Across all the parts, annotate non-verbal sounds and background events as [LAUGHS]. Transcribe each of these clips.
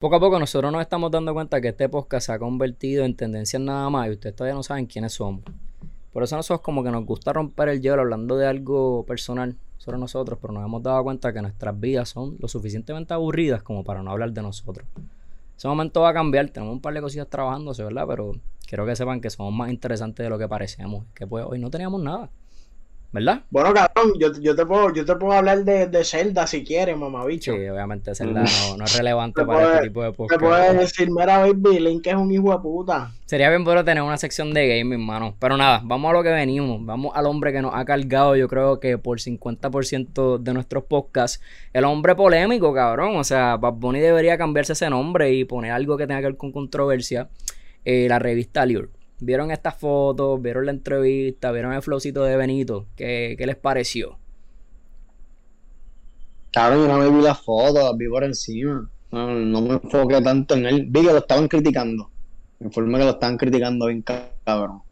Poco a poco nosotros nos estamos dando cuenta que este podcast se ha convertido en tendencias nada más y ustedes todavía no saben quiénes somos. Por eso nosotros como que nos gusta romper el hielo hablando de algo personal sobre nosotros, pero nos hemos dado cuenta que nuestras vidas son lo suficientemente aburridas como para no hablar de nosotros. Ese momento va a cambiar, tenemos un par de cosillas trabajándose, ¿verdad? Pero quiero que sepan que somos más interesantes de lo que parecemos, que pues hoy no teníamos nada. ¿Verdad? Bueno, cabrón, yo, yo, te, puedo, yo te puedo hablar de, de Zelda si quieres, mamabicho. Sí, obviamente Zelda no, no es relevante para este tipo de podcast. Te puedes decir, mira, baby, Link es un hijo de puta. Sería bien bueno tener una sección de gaming, mano. Pero nada, vamos a lo que venimos. Vamos al hombre que nos ha cargado, yo creo que por 50% de nuestros podcasts. El hombre polémico, cabrón. O sea, Bad Bunny debería cambiarse ese nombre y poner algo que tenga que ver con controversia. Eh, la revista Allure vieron estas fotos, vieron la entrevista, vieron el flowcito de Benito. ¿Qué, qué les pareció? Claro, yo no me vi las fotos, las vi por encima. No, no, me enfoqué tanto en él. Vi que lo estaban criticando. Me informé que lo estaban criticando bien cabrón.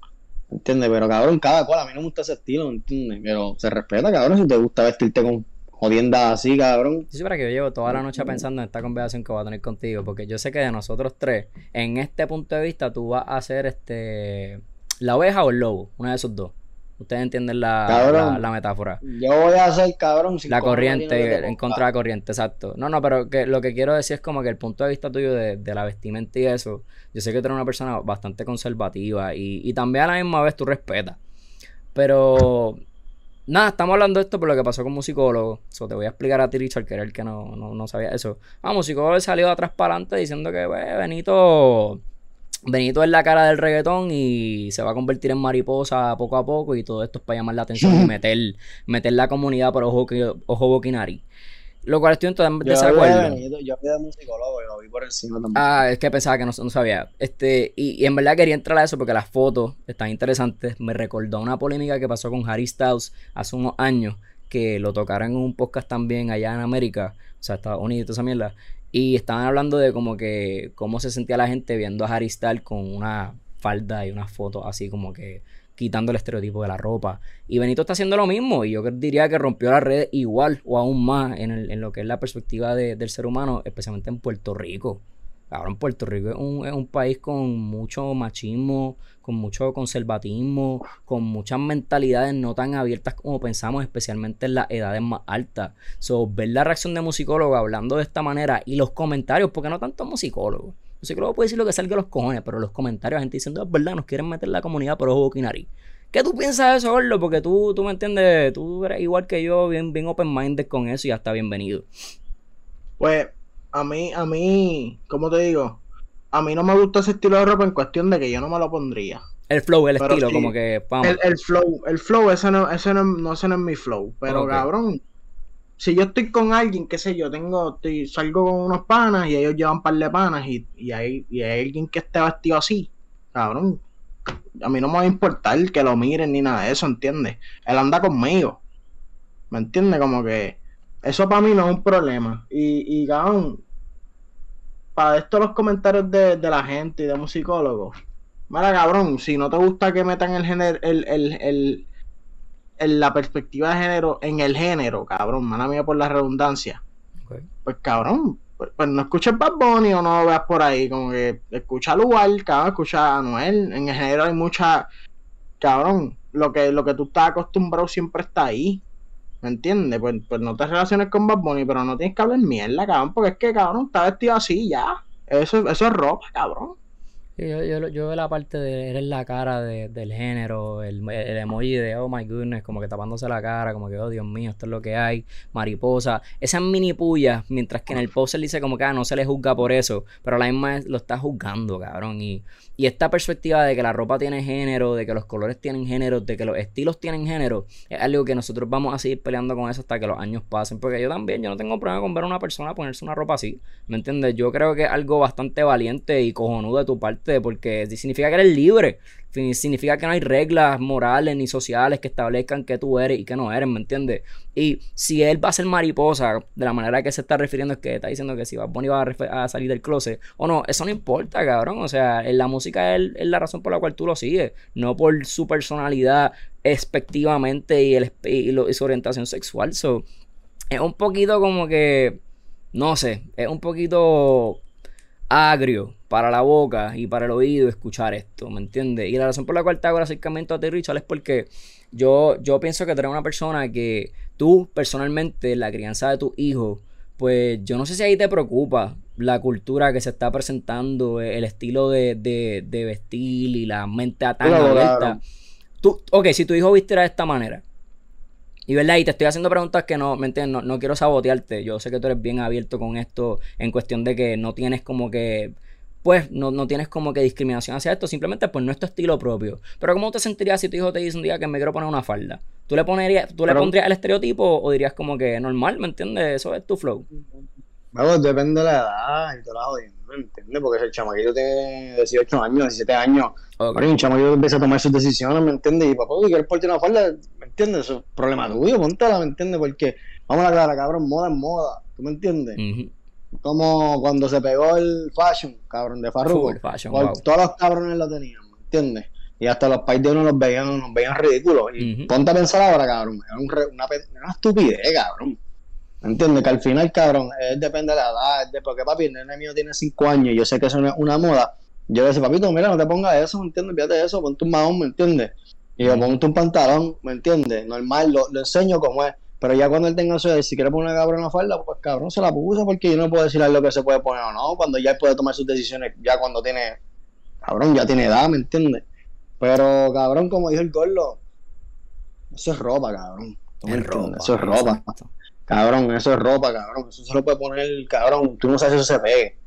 ¿Entiendes? Pero cabrón, cada cual, a mí no me gusta ese estilo, ¿entiendes? Pero se respeta, cabrón, si te gusta vestirte con jodienda así, cabrón. Sí, para que yo llevo toda la noche pensando en esta conversación que voy a tener contigo, porque yo sé que de nosotros tres, en este punto de vista, tú vas a ser este la oveja o el lobo, una de esos dos. Ustedes entienden la, la, la, metáfora. Yo voy a ser cabrón. la corriente, en contra de la corriente, exacto. No, no, pero que lo que quiero decir es como que el punto de vista tuyo de, de la vestimenta y eso, yo sé que tú eres una persona bastante conservativa y, y también a la misma vez tú respetas. Pero Nada, estamos hablando de esto por lo que pasó con musicólogo. So, te voy a explicar a ti, Richard, que era el que no, no, no sabía eso. Ah, musicólogo salió de atrás para adelante diciendo que pues, Benito. Benito es la cara del reggaetón y se va a convertir en mariposa poco a poco y todo esto es para llamar la atención y [LAUGHS] meter, meter la comunidad por ojo, ojo boquinari. Lo cual estoy en desacuerdo. Yo, yo de musicólogo y lo vi por encima también. Ah, es que pensaba que no, no sabía. Este, y, y, en verdad quería entrar a eso porque las fotos están interesantes. Me recordó una polémica que pasó con Harry Styles hace unos años, que lo tocaron en un podcast también allá en América, o sea, Estados Unidos y toda esa mierda. Y estaban hablando de como que cómo se sentía la gente viendo a Harry Styles con una falda y una foto así como que quitando el estereotipo de la ropa. Y Benito está haciendo lo mismo y yo diría que rompió las redes igual o aún más en, lo que es la perspectiva de, del ser humano, especialmente en Puerto Rico. Ahora en Puerto Rico es un, es un, país con mucho machismo, con mucho conservatismo, con muchas mentalidades no tan abiertas como pensamos, especialmente en las edades más altas. So, ver la reacción de musicólogo hablando de esta manera y los comentarios, porque no tanto musicólogos sé que puede decir lo que salga de los cojones, pero los comentarios, gente diciendo, es verdad, nos quieren meter la comunidad por ojo, boquinari. ¿Qué tú piensas de eso, Gordo? Porque tú, tú me entiendes, tú eres igual que yo, bien, bien open-minded con eso y ya está bienvenido. Pues, a mí, a mí, ¿cómo te digo? A mí no me gusta ese estilo de ropa en cuestión de que yo no me lo pondría. El flow, el estilo, como que. Vamos. El, el, flow, el flow, ese no, ese no, no, ese no es mi flow. Pero okay. cabrón, si yo estoy con alguien, qué sé yo, tengo, salgo con unos panas y ellos llevan un par de panas y, y, hay, y hay alguien que esté vestido así, cabrón, a mí no me va a importar que lo miren ni nada de eso, ¿entiendes? Él anda conmigo, ¿me entiendes? Como que eso para mí no es un problema. Y, y cabrón, para esto los comentarios de, de la gente y de musicólogos, mira cabrón, si no te gusta que metan el género, el, el, el en la perspectiva de género, en el género, cabrón, mala mía por la redundancia. Okay. Pues cabrón, pues, pues, no escuches Bad Bunny o no lo veas por ahí, como que escucha a Lugar, cabrón, escucha a Anuel, en el género hay mucha, cabrón, lo que, lo que tú estás acostumbrado siempre está ahí. ¿Me entiendes? Pues, pues no te relaciones con Bad Bunny, pero no tienes que hablar mierda, cabrón, porque es que, cabrón, está vestido así ya. Eso, eso es ropa, cabrón. Yo, yo, yo veo la parte de eres la cara de, del género, el, el, emoji de oh my goodness, como que tapándose la cara, como que oh Dios mío, esto es lo que hay, mariposa, esas mini pullas, mientras que en el post él dice como que ah, no se le juzga por eso, pero a la misma vez lo está juzgando, cabrón. Y, y esta perspectiva de que la ropa tiene género, de que los colores tienen género, de que los estilos tienen género, es algo que nosotros vamos a seguir peleando con eso hasta que los años pasen, porque yo también, yo no tengo problema con ver a una persona ponerse una ropa así, ¿me entiendes? Yo creo que es algo bastante valiente y cojonudo de tu parte porque significa que eres libre. Significa que no hay reglas morales ni sociales que establezcan que tú eres y que no eres, ¿me entiendes? Y si él va a ser mariposa, de la manera que se está refiriendo, es que está diciendo que si va Bonnie va a, salir del closet o no, eso no importa, cabrón. O sea, en la música es, la razón por la cual tú lo sigues, no por su personalidad expectivamente y, y su orientación sexual. So, es un poquito como que, no sé, es un poquito agrio para la boca y para el oído escuchar esto, ¿me entiendes? Y la razón por la cual te hago el acercamiento a ti, Richard, es porque yo, yo pienso que tú eres una persona que tú, personalmente, la crianza de tu hijo, pues yo no sé si ahí te preocupa la cultura que se está presentando, el estilo de, de, vestir y la mente tan abierta. Tú, ok, si tu hijo vistiera de esta manera, y verdad, y te estoy haciendo preguntas que no, ¿me entiendes? No, quiero sabotearte. Yo sé que tú eres bien abierto con esto en cuestión de que no tienes como que pues no, no, tienes como que discriminación hacia esto, simplemente pues no es tu estilo propio. Pero ¿cómo te sentirías si tu hijo te dice un día que me quiero poner una falda? ¿Tú le, ponerías, tú le pondrías el estereotipo o dirías como que normal, ¿me entiendes? Eso es tu flow. Vamos, depende de la edad y todo la ¿me entiendes? Porque si el chamaquito tiene 18 años, 17 años, okay. un chamaquito empieza a tomar sus decisiones, ¿me entiendes? Y papá, si quieres ponerte una falda, ¿me entiendes? Eso es problema tuyo, póntela, ¿me entiendes? Porque, vamos a la cara, cabrón, moda es moda, ¿tú me entiendes? Como cuando se pegó el fashion, cabrón, de Farruko. Todos los cabrones lo tenían, ¿me entiendes? Y hasta los pais de uno los veían, nos veían ridículos. Y ponte a pensar ahora, cabrón, era una, una estupidez, cabrón. ¿Me entiendes? Que al final, cabrón, depende de la edad, de, porque papi, el nene mío tiene 5 años y yo sé que eso no es una moda. Yo le decía, papito, mira, no te pongas eso, ¿me entiendes? Fíjate eso, ponte un mahón, ¿me entiendes? Y yo ponte un pantalón, ¿me entiendes? Normal, lo, lo, enseño como es. Pero ya cuando él tenga eso de si quiere poner una cabrón una falda, pues cabrón se la puso porque yo no puedo decirle lo que se puede poner o no. Cuando ya él puede tomar sus decisiones, ya cuando tiene, cabrón, ya tiene edad, ¿me entiendes? Pero cabrón, como dijo el gordo, eso es ropa, cabrón. Es ropa, eso es ropa. Cabrón, eso es ropa, cabrón. Eso se lo puede poner, cabrón. Tú no sabes si eso se pegue.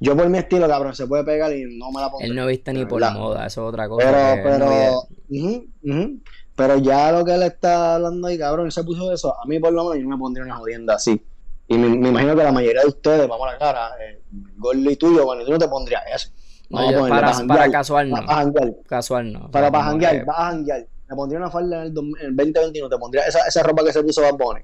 Yo por mi estilo, cabrón, se puede pegar y no me la pongo. Él no viste ni por la moda, eso es otra cosa. Pero, pero, pero ya lo que él está hablando ahí, cabrón, él se puso eso. A mí por lo menos yo me pondría una jodienda así. Y me, imagino que la mayoría de ustedes, vamos a la cara, eh, Gordo y tuyo, bueno, tú no te pondrías eso. No, yo, para, para, casual no. Para, Casual no. Para, para janguear, para janguear. Me pondría una falda en el, 2021, te pondría esa, esa ropa que se puso Bad Bunny.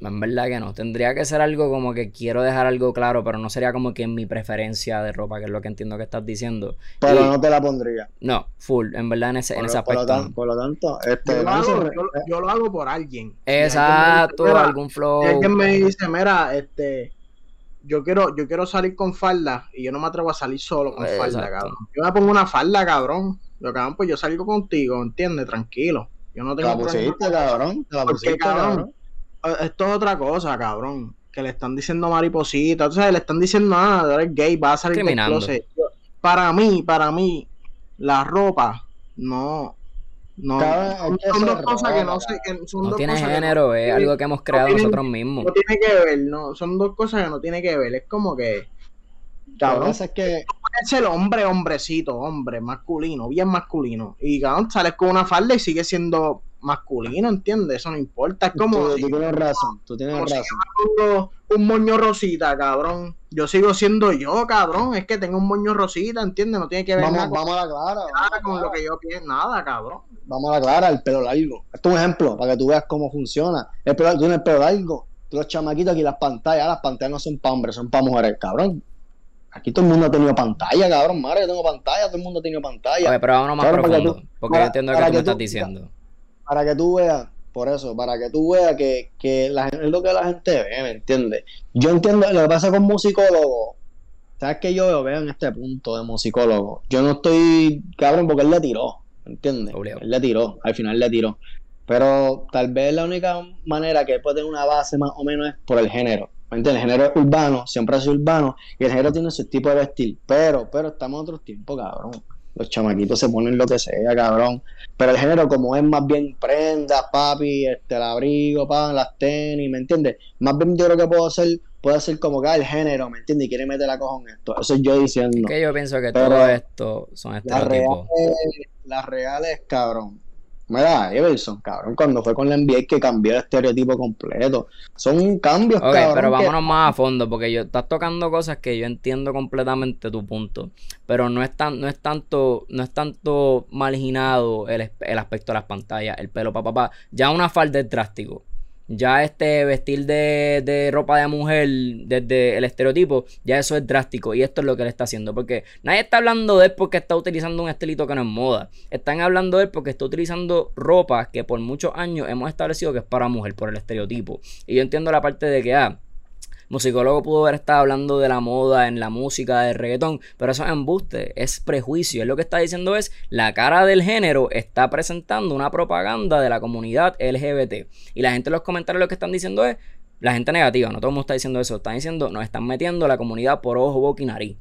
En verdad que no. Tendría que ser algo como que quiero dejar algo claro, pero no sería como que en mi preferencia de ropa, que es lo que entiendo que estás diciendo. Pero no te la pondría. No, full, en verdad en ese, en ese aspecto. Por lo, tanto, este, yo, lo hago, por alguien. Exacto, algún flow. Si alguien me dice, mira, este, yo quiero, yo quiero salir con falda y yo no me atrevo a salir solo con falda, cabrón. Yo me pongo una falda, cabrón. Lo cabrón, pues yo salgo contigo, ¿entiendes? Tranquilo. Yo no tengo la pusiste, cabrón. la pusiste, cabrón esto es otra cosa, cabrón. Que le están diciendo mariposita. Entonces le están diciendo, nada, ah, eres gay, vas a salir del closet. Para mí, para mí, la ropa, no. No, son, dos cosas que no sé. Que son no tiene género, es algo que hemos creado nosotros mismos. No tiene que ver, no, son dos cosas que no tiene que ver. Es como que. Cabrón, es que. Es el hombre, hombrecito, hombre, masculino, bien masculino. Y cabrón, sales con una falda y sigue siendo masculino, ¿entiendes? Eso no importa. Es como. Tú, tienes razón, tú tienes razón. un moño rosita, cabrón. Yo sigo siendo yo, cabrón. Es que tengo un moño rosita, ¿entiendes? No tiene que ver vamos, nada vamos a la clara. Nada con lo que yo pienso, nada, cabrón. Vamos a la clara, el pelo largo. Esto es un ejemplo para que tú veas cómo funciona. El pelo, tú tienes el pelo largo. Tú los chamaquitos aquí, las pantallas, las pantallas no son para hombres, son para mujeres, cabrón. Aquí todo el mundo ha tenido pantalla, cabrón. Madre, yo tengo pantalla, todo el mundo ha tenido pantalla. Oye, pero vámonos más profundo, porque yo entiendo lo que tú me estás diciendo para que tú veas, por eso, para que tú veas que, que la, es lo que la gente ve, ¿me entiendes? Yo entiendo lo que pasa con musicólogos. ¿Sabes qué yo veo, en este punto de musicólogo? Yo no estoy cabrón porque él le tiró, ¿me entiendes? Él le tiró, al final le tiró. Pero tal vez la única manera que puede tener una base más o menos es por el género. ¿Me entiendes? El género es urbano, siempre es urbano, y el género tiene su tipo de vestir. Pero, pero estamos en otros tiempos, cabrón los chamaquitos se ponen lo que sea, cabrón. Pero el género, como es más bien prendas, papi, este, el abrigo, pan, las tenis, ¿me entiendes? Más bien yo creo que puedo hacer, puede ser como que ah, el género, ¿me entiendes? Y quiere meter la coja en esto. Eso es yo diciendo. Que yo pienso que todo esto son estereotipos. Las reales, las reales, cabrón. Mira, Everson, cabrón, cuando fue con la NBA que cambió el estereotipo completo. Son cambios, Ok, pero vámonos más a fondo, porque yo estás tocando cosas que yo entiendo completamente tu punto. Pero no es tan, no es tanto, no es tanto marginado el, el aspecto de las pantallas, el pelo, papá, papá. Ya una falda es drástico ya este vestir de, ropa de mujer desde el estereotipo, ya eso es drástico y esto es lo que él está haciendo, porque nadie está hablando de él porque está utilizando un estilito que no es moda, están hablando de él porque está utilizando ropa que por muchos años hemos establecido que es para mujer por el estereotipo. Y yo entiendo la parte de que, ah, musicólogo pudo haber estado hablando de la moda en la música de reggaetón, pero eso es embuste, es prejuicio. Él lo que está diciendo es la cara del género está presentando una propaganda de la comunidad LGBT. Y la gente en los comentarios lo que están diciendo es la gente negativa, no todo el mundo está diciendo eso, están diciendo nos están metiendo la comunidad por ojo, boca y nariz.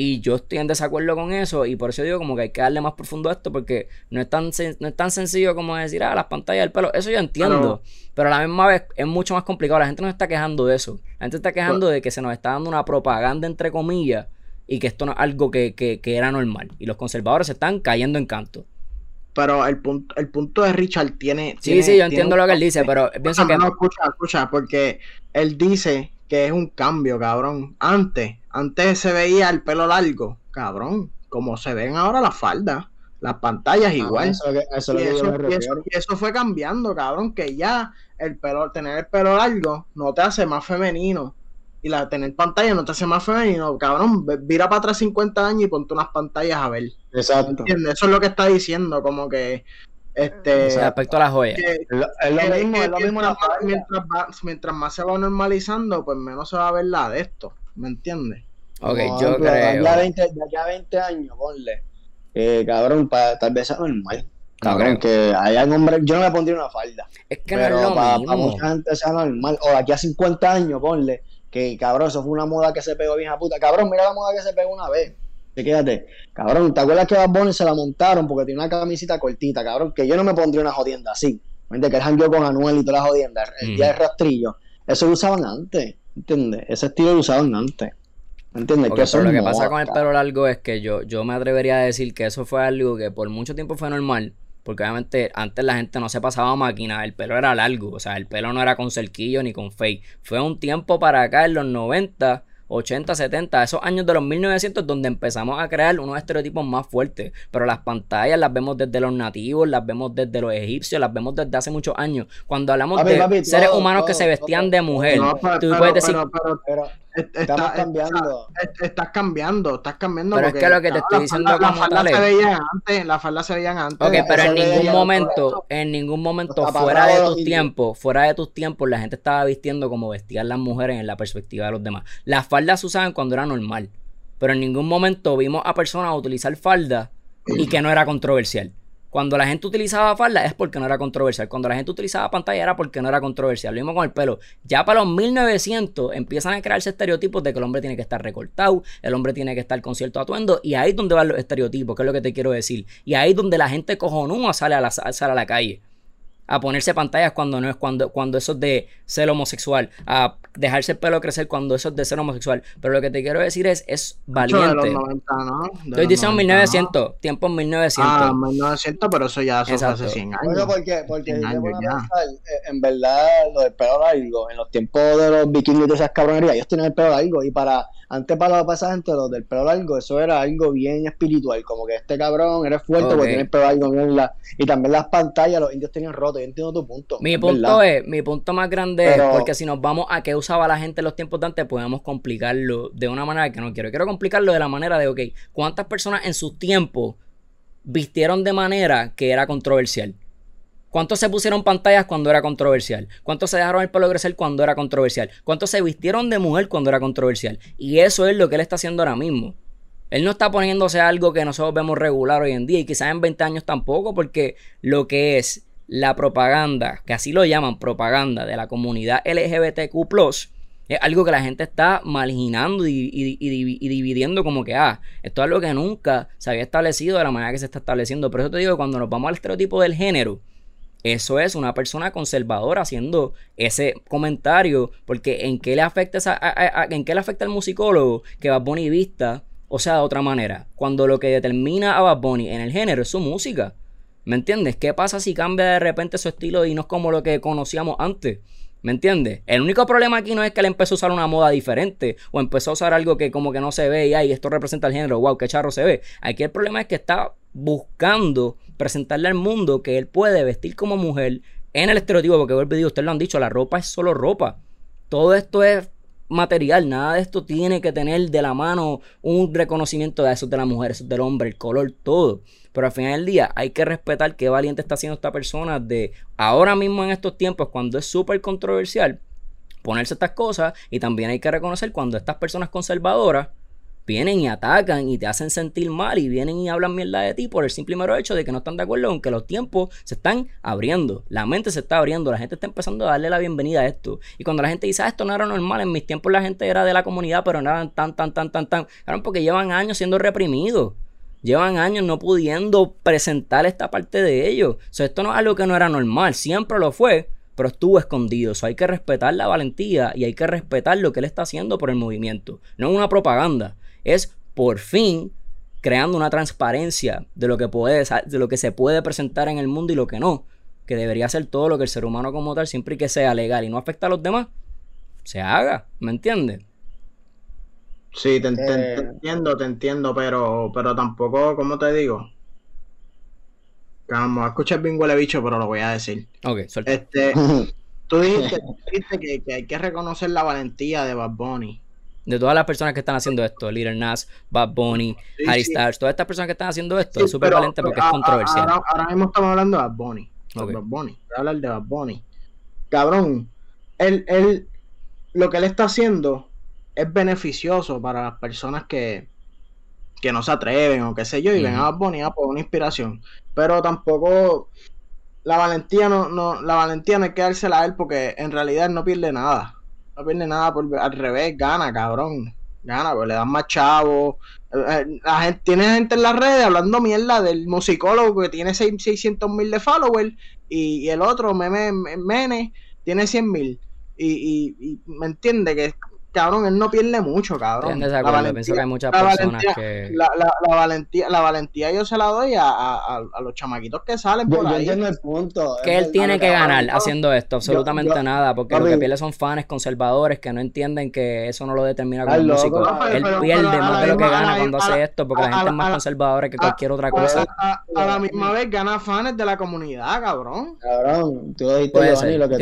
Y yo estoy en desacuerdo con eso y por eso digo como que hay que darle más profundo a esto porque no es tan, no es tan sencillo como decir, ah, las pantallas del pelo. Eso yo entiendo. Pero a la misma vez es mucho más complicado. La gente no está quejando de eso. La gente está quejando de que se nos está dando una propaganda entre comillas y que esto no es algo que, que, que era normal. Y los conservadores se están cayendo en canto. Pero el punto, el punto de Richard tiene. Sí, sí, yo entiendo lo que él dice, pero pienso que. No, escucha, escucha, porque él dice que es un cambio, cabrón. Antes, antes se veía el pelo largo, cabrón, como se ven ahora las faldas, las pantallas igual. Eso, y, eso, fue cambiando, cabrón, que ya el pelo, tener el pelo largo no te hace más femenino. Y la tener pantalla no te hace más femenino, cabrón. Vira para atrás 50 años y ponte unas pantallas a ver. Exacto. ¿Entiendes? Eso es lo que está diciendo, como que este, respecto a la joya. es lo mismo, es lo mismo mientras, más, se va normalizando, pues menos se va a ver la de esto. ¿Me entiendes? Ok, yo creo. Ya 20, ya 20 años, ponle. Eh, cabrón, para, tal vez sea normal. Cabrón, que haya un hombre. Yo no me pondría una falda. Es que no es lo para, mismo. mucha gente sea normal. O aquí a 50 años, ponle. Que cabrón, eso fue una moda que se pegó bien a puta. Cabrón, mira la moda que se pegó una vez quédate. Cabrón, ¿te acuerdas que Bad Bunny se la montaron porque tiene una camisita cortita, cabrón? Que yo no me pondría una jodienda así. Que él jangueó con Anuel y todas las jodiendas, el día de rastrillo. Eso lo usaban antes, ¿entiendes? Ese estilo lo usaban antes. ¿Entiendes? que eso lo que pasa con el pelo largo es que yo, yo me atrevería a decir que eso fue algo que por mucho tiempo fue normal. Porque obviamente antes la gente no se pasaba máquina, el pelo era largo, o sea, el pelo no era con cerquillo ni con fake. Fue un tiempo para acá en los 90 80, 70, esos años de los 1900 donde empezamos a crear unos estereotipos más fuertes. Pero las pantallas las vemos desde los nativos, las vemos desde los egipcios, las vemos desde hace muchos años. Cuando hablamos de seres humanos que se vestían de mujer, tú puedes decir... Estás cambiando. estás cambiando, estás cambiando. Pero es que lo que te estoy diciendo la, como tal se veían antes, las faldas se veían antes. Ok, pero en ningún momento, en ningún momento, fuera de tus tiempos, fuera de tus tiempos, la gente estaba vistiendo como vestían las mujeres en la perspectiva de los demás. Las faldas se usaban cuando era normal, pero en ningún momento vimos a personas utilizar faldas y que no era controversial. Cuando la gente utilizaba falda es porque no era controversial. Cuando la gente utilizaba pantalla era porque no era controversial. Lo mismo con el pelo. Ya para los 1900 empiezan a crearse estereotipos de que el hombre tiene que estar recortado, el hombre tiene que estar con cierto atuendo. Y ahí es donde van los estereotipos, que es lo que te quiero decir. Y ahí es donde la gente cojonúa sale a la, a la calle a ponerse pantallas cuando no es cuando, cuando eso es de ser homosexual, a dejarse el pelo crecer cuando eso es de ser homosexual. Pero lo que te quiero decir es, es valiente. Estoy diciendo 1900, tiempo 1900. Ah, 1900, pero eso ya hace 100 años. Bueno, porque, porque eh, en verdad, lo del pelo largo, en los tiempos de los vikingos y de esas cabronerías, ellos tenían el pelo largo y para antes para los gente los del pelo largo, eso era algo bien espiritual, como que este cabrón eres fuerte porque tiene el pelo largo. y también las pantallas, los indios tenían roto, yo entiendo tu punto. Mi punto es, mi punto más grande es, porque si nos vamos a qué usaba la gente en los tiempos de antes, podemos complicarlo de una manera que no quiero. Quiero complicarlo de la manera de, ok, ¿cuántas personas en sus tiempos vistieron de manera que era controversial? ¿Cuántos se pusieron pantallas cuando era controversial? ¿Cuántos se dejaron el pelo crecer cuando era controversial? ¿Cuántos se vistieron de mujer cuando era controversial? Y eso es lo que él está haciendo ahora mismo. Él no está poniéndose algo que nosotros vemos regular hoy en día y quizás en 20 años tampoco, porque lo que es la propaganda, que así lo llaman propaganda de la comunidad LGBTQ, es algo que la gente está marginando y, dividiendo como que, ah, esto es algo que nunca se había establecido de la manera que se está estableciendo. Por eso te digo cuando nos vamos al estereotipo del género, eso es una persona conservadora haciendo ese comentario, porque en qué le afecta en qué le afecta al musicólogo que Bad Bunny vista, o sea, de otra manera, cuando lo que determina a Bad Bunny en el género es su música. ¿Me entiendes? ¿Qué pasa si cambia de repente su estilo y no es como lo que conocíamos antes? ¿Me entiendes? El único problema aquí no es que él empezó a usar una moda diferente o empezó a usar algo que como que no se ve y ahí esto representa el género, wow, qué charro se ve. Aquí el problema es que está buscando presentarle al mundo que él puede vestir como mujer en el estereotipo, porque vuelvo y ustedes lo han dicho, la ropa es solo ropa. Todo esto es material, nada de esto tiene que tener de la mano un reconocimiento de eso de la mujer, eso del hombre, el color, todo. Pero al final del día hay que respetar qué valiente está haciendo esta persona de ahora mismo en estos tiempos, cuando es súper controversial, ponerse estas cosas y también hay que reconocer cuando estas personas conservadoras vienen y atacan y te hacen sentir mal y vienen y hablan mierda de ti por el simple y mero hecho de que no están de acuerdo con que los tiempos se están abriendo, la mente se está abriendo, la gente está empezando a darle la bienvenida a esto. Y cuando la gente dice, ah, esto no era normal, en mis tiempos la gente era de la comunidad, pero no eran tan, tan, tan, tan, tan, claro, porque llevan años siendo reprimidos. Llevan años no pudiendo presentar esta parte de ellos. Esto no es algo que no era normal, siempre lo fue, pero estuvo escondido. Hay que respetar la valentía y hay que respetar lo que él está haciendo por el movimiento. No es una propaganda es por fin creando una transparencia de lo que puede, de lo que se puede presentar en el mundo y lo que no. Que debería ser todo lo que el ser humano como tal, siempre y que sea legal y no afecta a los demás, se haga, ¿me entiendes? Sí, te, eh. entiendo, te entiendo, pero, pero tampoco, ¿cómo te digo? Vamos a escuchar bien huele bicho, pero lo voy a decir. Ok, suelta. Este, [LAUGHS] tú dijiste, que, que, hay que reconocer la valentía de Bad Bunny de todas las personas que están haciendo esto, Little Nas, Bad Bunny, Harry Styles, todas estas personas que están haciendo esto, es súper valiente porque es controversial. Ahora, mismo estamos hablando de Bad Bunny. Bad Bunny. Voy a hablar de Bad Bunny. Cabrón, él, él, lo que él está haciendo es beneficioso para las personas que, que no se atreven o qué sé yo y ven a Bad Bunny a por una inspiración. Pero tampoco la valentía no, no, la valentía no hay que dársela a él porque en realidad él no pierde nada no pierde nada, por, al revés, gana, cabrón. Gana, pues le dan más chavos. Eh, eh, la gente, tiene gente en las redes hablando mierda del musicólogo que tiene 600 mil de followers y, el otro, Meme, Mene, tiene 100 mil. Y, y, y, me entiende que cabrón, él no pierde mucho, cabrón. la valentía, pienso que hay muchas personas que... La, la, valentía, la valentía yo se la doy a, a, a los chamaquitos que salen por ahí. el punto. Que él tiene que ganar haciendo esto, absolutamente nada, porque lo que pierde son fans conservadores que no entienden que eso no lo determina como músico. él pierde más de lo que gana cuando hace esto, porque la gente es más conservadora que cualquier otra cosa. A, la misma vez gana fans de la comunidad, cabrón. Cabrón, tú dijiste, lo que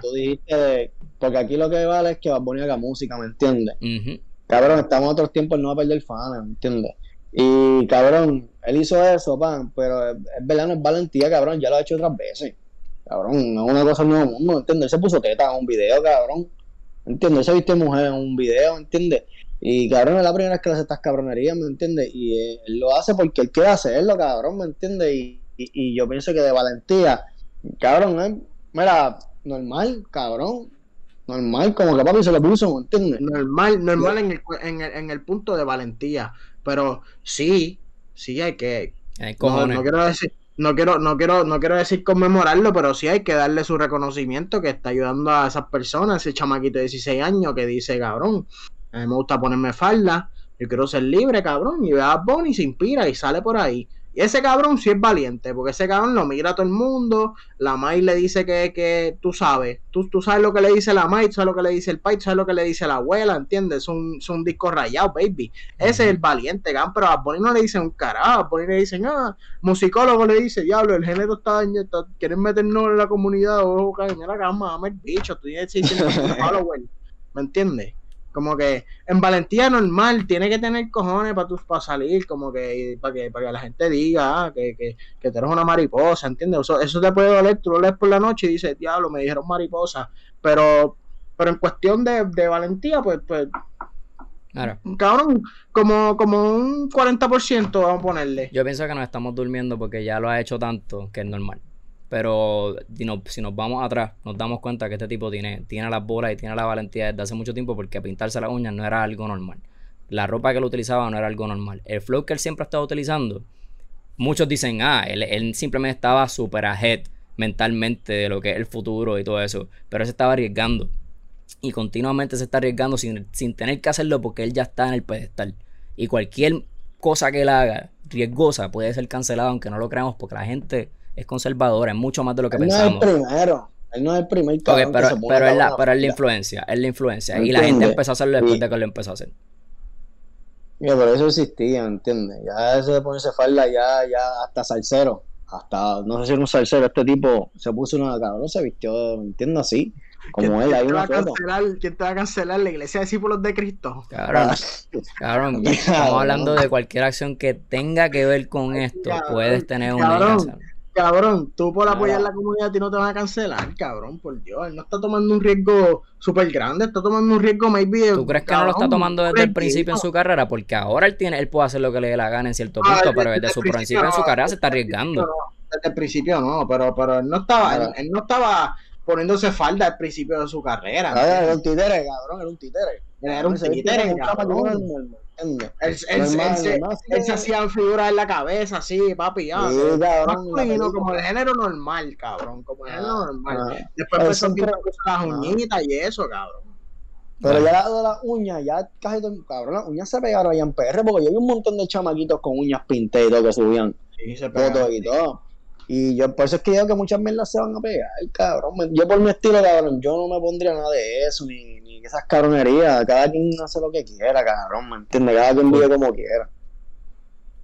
tú dijiste de porque aquí lo que vale es que va a poner haga música, ¿me entiendes? Cabrón, estamos en otros tiempos, no va a perder fans, ¿me entiendes? Y cabrón, él hizo eso, pan, pero es, verdad, no es valentía, cabrón, ya lo ha hecho otras veces. Cabrón, no es una cosa nueva mundo, ¿me entiendes? Él se puso teta en un video, cabrón. ¿Me entiendes? Él se viste mujer en un video, ¿me entiendes? Y cabrón, es la primera vez que le hace estas cabronerías, ¿me entiendes? Y él lo hace porque él quiere hacerlo, cabrón, ¿me entiendes? Y, y, yo pienso que de valentía, cabrón, ¿eh? mira, normal, cabrón Normal, como que papi se lo puso, ¿entiendes? Normal, normal en el, en, el, en el punto de valentía. Pero sí, sí hay que. no, no, quiero decir. No quiero, no quiero, no quiero decir conmemorarlo, pero sí hay que darle su reconocimiento que está ayudando a esas personas, ese chamaquito de 16 años que dice, cabrón, a mí me gusta ponerme falda, yo quiero ser libre, cabrón, y ve a Bonnie, se inspira y sale por ahí. Y ese cabrón sí es valiente, porque ese cabrón lo mira a todo el mundo. La Mai le dice que, que tú sabes, tú, tú sabes lo que le dice la Mai, tú sabes lo que le dice el pai, tú sabes lo que le dice la abuela, ¿entiendes? Es un, es un disco rayado, baby. Ese es el valiente, cabrón, pero a Bonnie no le dicen un carajo, a Bonnie le dicen, ah, musicólogo le dice, diablo, el género está dañado, quieren meternos en la comunidad, o caña la cama, el bicho, tú tienes 600 followers, ¿me entiendes? Como que en valentía normal tiene que tener cojones para para salir, como que para que, para que la gente diga ah, que, que, que, tú eres una mariposa, ¿entiendes? Eso, eso te puede doler, tú lo lees por la noche y dices, diablo, me dijeron mariposa. Pero, pero en cuestión de, de valentía, pues, pues Claro. Cabrón, como, como un 40% vamos a ponerle. Yo pienso que nos estamos durmiendo porque ya lo ha hecho tanto que es normal. Pero si nos, vamos atrás, nos damos cuenta que este tipo tiene, tiene las bolas y tiene la valentía desde hace mucho tiempo porque pintarse las uñas no era algo normal. La ropa que él utilizaba no era algo normal. El flow que él siempre ha estado utilizando, muchos dicen, ah, él, simplemente estaba super ahead mentalmente de lo que es el futuro y todo eso. Pero él se estaba arriesgando. Y continuamente se está arriesgando sin, sin tener que hacerlo porque él ya está en el pedestal. Y cualquier cosa que él haga riesgosa puede ser cancelada aunque no lo creamos porque la gente es conservadora, es mucho más de lo que pensamos. No es el primero. Él no es el primer pero, pero, es la, pero es la influencia, es la influencia. Y la gente empezó a hacerlo después de que lo empezó a hacer. Mira, pero eso existía, ¿entiendes? Ya eso de ponerse falda, ya, ya hasta salsero. Hasta, no sé si era un salsero, este tipo se puso una cabrón, se vistió, entiendo así. Como él, una foto. ¿Quién te va a cancelar la iglesia de discípulos de Cristo? Cabrón, cabrón, [LAUGHS] estamos hablando de cualquier acción que tenga que ver con esto. puedes tener una cabrón, tú por apoyar la comunidad a ti no te van a cancelar, cabrón, por Dios. Él no está tomando un riesgo súper grande, está tomando un riesgo maybe. ¿Tú crees que no lo está tomando desde el principio en su carrera? Porque ahora él tiene, él puede hacer lo que le dé la gana en cierto ah, punto, pero desde, su principio, en su carrera se está arriesgando. desde el principio no, pero, pero él no estaba, él, no estaba poniéndose falda al principio de su carrera. era un títere, cabrón, era un títere. Era un títere, cabrón. Él, se hacía figuras en la cabeza, así, papi, ya. como de género normal, cabrón. Como de género ah, normal. Ah. Después empezó a las uñitas y eso, cabrón. Pero ya la de las uñas, ya casi todo, cabrón, las uñas se pegaron allá en PR, porque yo vi un montón de chamaquitos con uñas pintadas y todo que subían fotos y todo. Y yo, por eso es que digo que muchas mierdas se van a pegar, cabrón. Yo por mi estilo, cabrón, yo no me pondría nada de eso, ni esas cabronerías. Cada quien hace lo que quiera, cabrón, ¿me entiendes? Cada quien vive como quiera.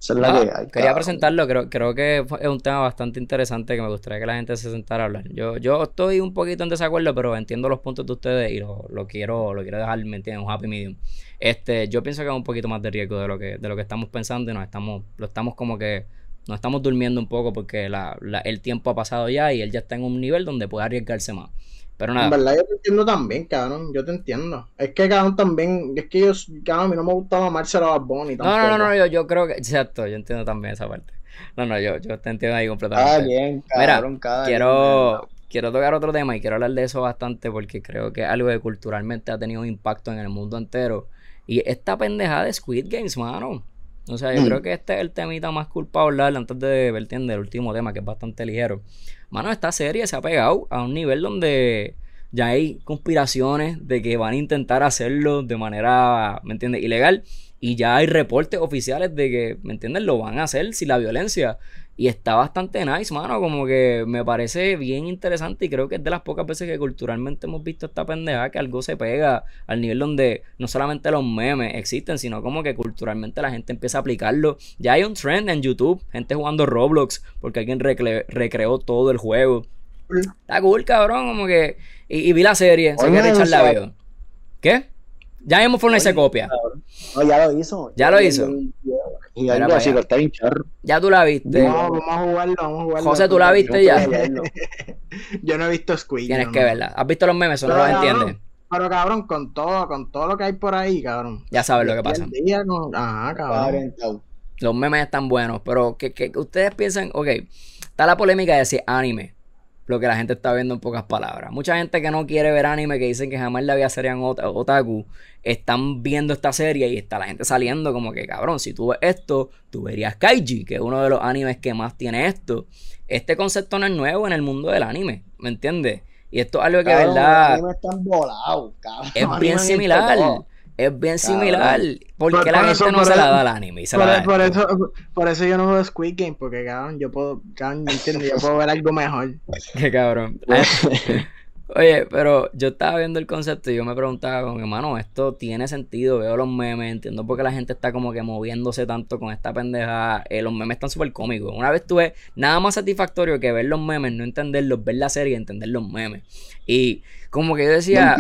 Esa es la ah, que hay, quería presentarlo, creo, creo que es un tema bastante interesante que me gustaría que la gente se sentara a hablar. Yo, yo estoy un poquito en desacuerdo, pero entiendo los puntos de ustedes y lo, lo quiero, lo quiero dejar, ¿me entiendes? Un happy medium. Este, yo pienso que es un poquito más de riesgo de lo que, de lo que estamos pensando y nos estamos, lo estamos como que nos estamos durmiendo un poco porque la, el tiempo ha pasado ya y él ya está en un nivel donde puede arriesgarse más. Pero nada. En verdad yo te entiendo también, cabrón. Yo te entiendo. Es que, cabrón, también. Es que yo, cabrón, a mí no me gustaba Marcelo a Bad No, no, no, no, yo, yo creo que. Exacto, yo entiendo también esa parte. No, no, yo, yo te entiendo ahí completamente. Ah, bien, cabrón, Mira, quiero, quiero tocar otro tema y quiero hablar de eso bastante porque creo que es algo que culturalmente ha tenido un impacto en el mundo entero. Y esta pendejada de Squid Games, mano. O sea, yo mm. creo que este es el temita más culpable antes de ver el último tema, que es bastante ligero. Mano, esta serie se ha pegado a un nivel donde ya hay conspiraciones de que van a intentar hacerlo de manera, ¿me entiendes?, ilegal. Y ya hay reportes oficiales de que, ¿me entiendes?, lo van a hacer sin la violencia. Y está bastante nice, mano. Como que me parece bien interesante. Y creo que es de las pocas veces que culturalmente hemos visto esta pendeja que algo se pega al nivel donde no solamente los memes existen, sino como que culturalmente la gente empieza a aplicarlo. Ya hay un trend en YouTube, gente jugando Roblox, porque alguien recreó todo el juego. Está cool, cabrón. Como que. Y, vi la serie. Se quiere echar la veo. ¿Qué? Ya hemos formado esa copia. No, ya lo hizo. Ya lo hizo. Y así, lo está Ya tú la viste. No, vamos a jugarlo, vamos a jugarlo. José, tú la viste ya. [LAUGHS] Yo no he visto Squid. Tienes que verla. ¿Has visto los memes? Eso no los entiendes. Pero cabrón, con todo, con todo lo que hay por ahí, cabrón. Ya sabes lo que pasa. Ajá, cabrón. Los memes están buenos, pero que, que ustedes piensan, ok, está la polémica de si anime lo que la gente está viendo en pocas palabras. Mucha gente que no quiere ver anime, que dicen que jamás la vida serían otaku, están viendo esta serie y está la gente saliendo como que, cabrón, si tú ves esto, tú verías Kaiji, que es uno de los animes que más tiene esto. Este concepto no es nuevo en el mundo del anime, ¿me entiendes? Y esto es algo que, verdad, es bien similar es bien similar. porque la gente no se la da al anime? por, eso, por eso yo no juego Squid Game, porque cabrón, yo puedo, cabrón, Yo puedo ver algo mejor. [LAUGHS] Qué cabrón. [LAUGHS] Oye, pero yo estaba viendo el concepto y yo me preguntaba como hermano, esto tiene sentido, veo los memes, entiendo por qué la gente está como que moviéndose tanto con esta pendeja. Eh, los memes están súper cómicos. Una vez tuve nada más satisfactorio que ver los memes, no entenderlos, ver la serie y entender los memes. Y como que yo decía,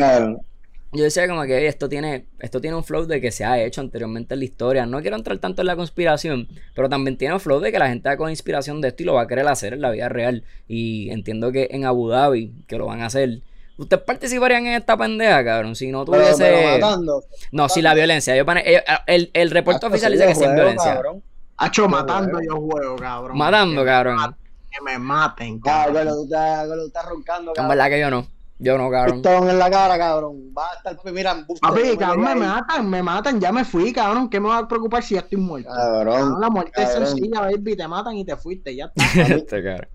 yo decía como que esto tiene, esto tiene un flow de que se ha hecho anteriormente en la historia. No quiero entrar tanto en la conspiración, pero también tiene un flow de que la gente da con inspiración de esto y lo va a querer hacer en la vida real. Y entiendo que en Abu Dhabi, que lo van a hacer. ¿Ustedes participarían en esta pendeja, cabrón? Si no tuviese. no, si la violencia. el, el reporte oficial dice que sin violencia. Hacho, matando yo juego, cabrón. Matando, cabrón. Que me maten, cabrón. Que lo estás roncando, cabrón. En verdad que yo no. Yo no, cabrón. Pistón en la cara, cabrón. Va a estar, mira, Papi, cabrón, me matan, me matan, ya me fui, cabrón. ¿Qué me va a preocupar si ya estoy muerto? Cabrón. la muerte es sencilla, baby, te matan y te fuiste, ya está. [LAUGHS] este, cabrón.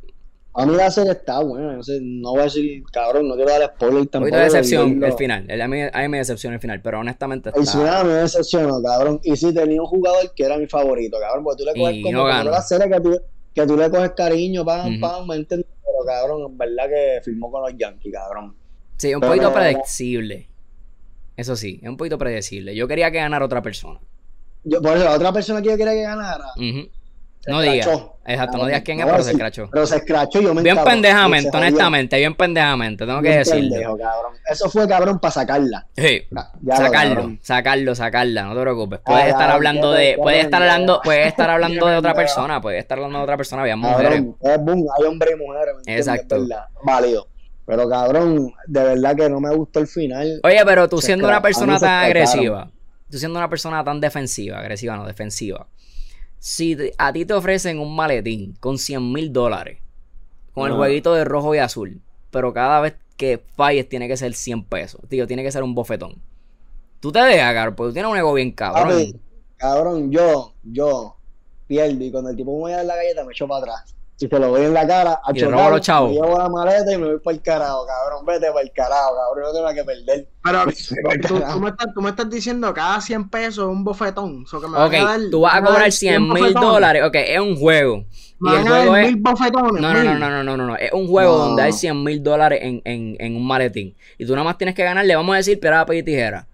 A mí la serie está buena, no sé, no voy a decir, cabrón, no quiero dar spoiler tampoco. De decepción el final, a mí, a mí me decepciona el final, pero honestamente está... El final me decepcionó, cabrón, y sí tenía un jugador que era mi favorito, cabrón, porque tú le coges como no la serie que tú, que tú le coges cariño, pam, pam, me entiendes, pero cabrón, en verdad que firmó con los Yankees, cabrón. Sí, un poquito predecible. Eso sí, es un poquito predecible. Yo quería que ganara otra persona. Yo, por eso, la otra persona que yo quería que ganara. No digas. Exacto, no digas quién es, pero se escrachó. Pero se escrachó yo me Bien pendejamente, honestamente, bien pendejamente, tengo que decirlo. Eso fue cabrón para sacarla. Sí. sacarlo, sacarlo, sacarla, no te preocupes. Puedes estar hablando de, puedes estar hablando, puedes estar hablando de otra persona, puedes estar hablando de otra persona, había mujeres. hay hombres y mujeres. Exacto. Válido. Pero cabrón, de verdad que no me gustó el final. Oye, pero tú siendo una persona tan agresiva, tú siendo una persona tan defensiva, agresiva no, defensiva, si a ti te ofrecen un maletín con 100 mil dólares, con el jueguito de rojo y azul, pero cada vez que falles tiene que ser 100 pesos, tío, tiene que ser un bofetón. Tú te dejas, cabrón, porque tú tienes un ego bien cabrón. cabrón, yo, yo pierdo y cuando el tipo me da la galleta me echo para atrás. Si te lo voy en la cara, a chocar, los chavos. me llevo la maleta y me voy para el carajo, cabrón. Vete para el carajo, cabrón. No tengo nada que perder. [LAUGHS] [LAUGHS] Pero tú, tú, me estás, tú, me estás, diciendo cada 100 pesos un bofetón. So que me ok, a dar, tú vas a cobrar 100 mil dólares. Ok, es un juego. y el juego es... mil bofetones. No, no, no, no, no, no, no, no. Es un juego donde hay 100 mil dólares en, en, en un maletín. Y tú nada más tienes que ganarle, vamos a decir, piedra, papel y tijera.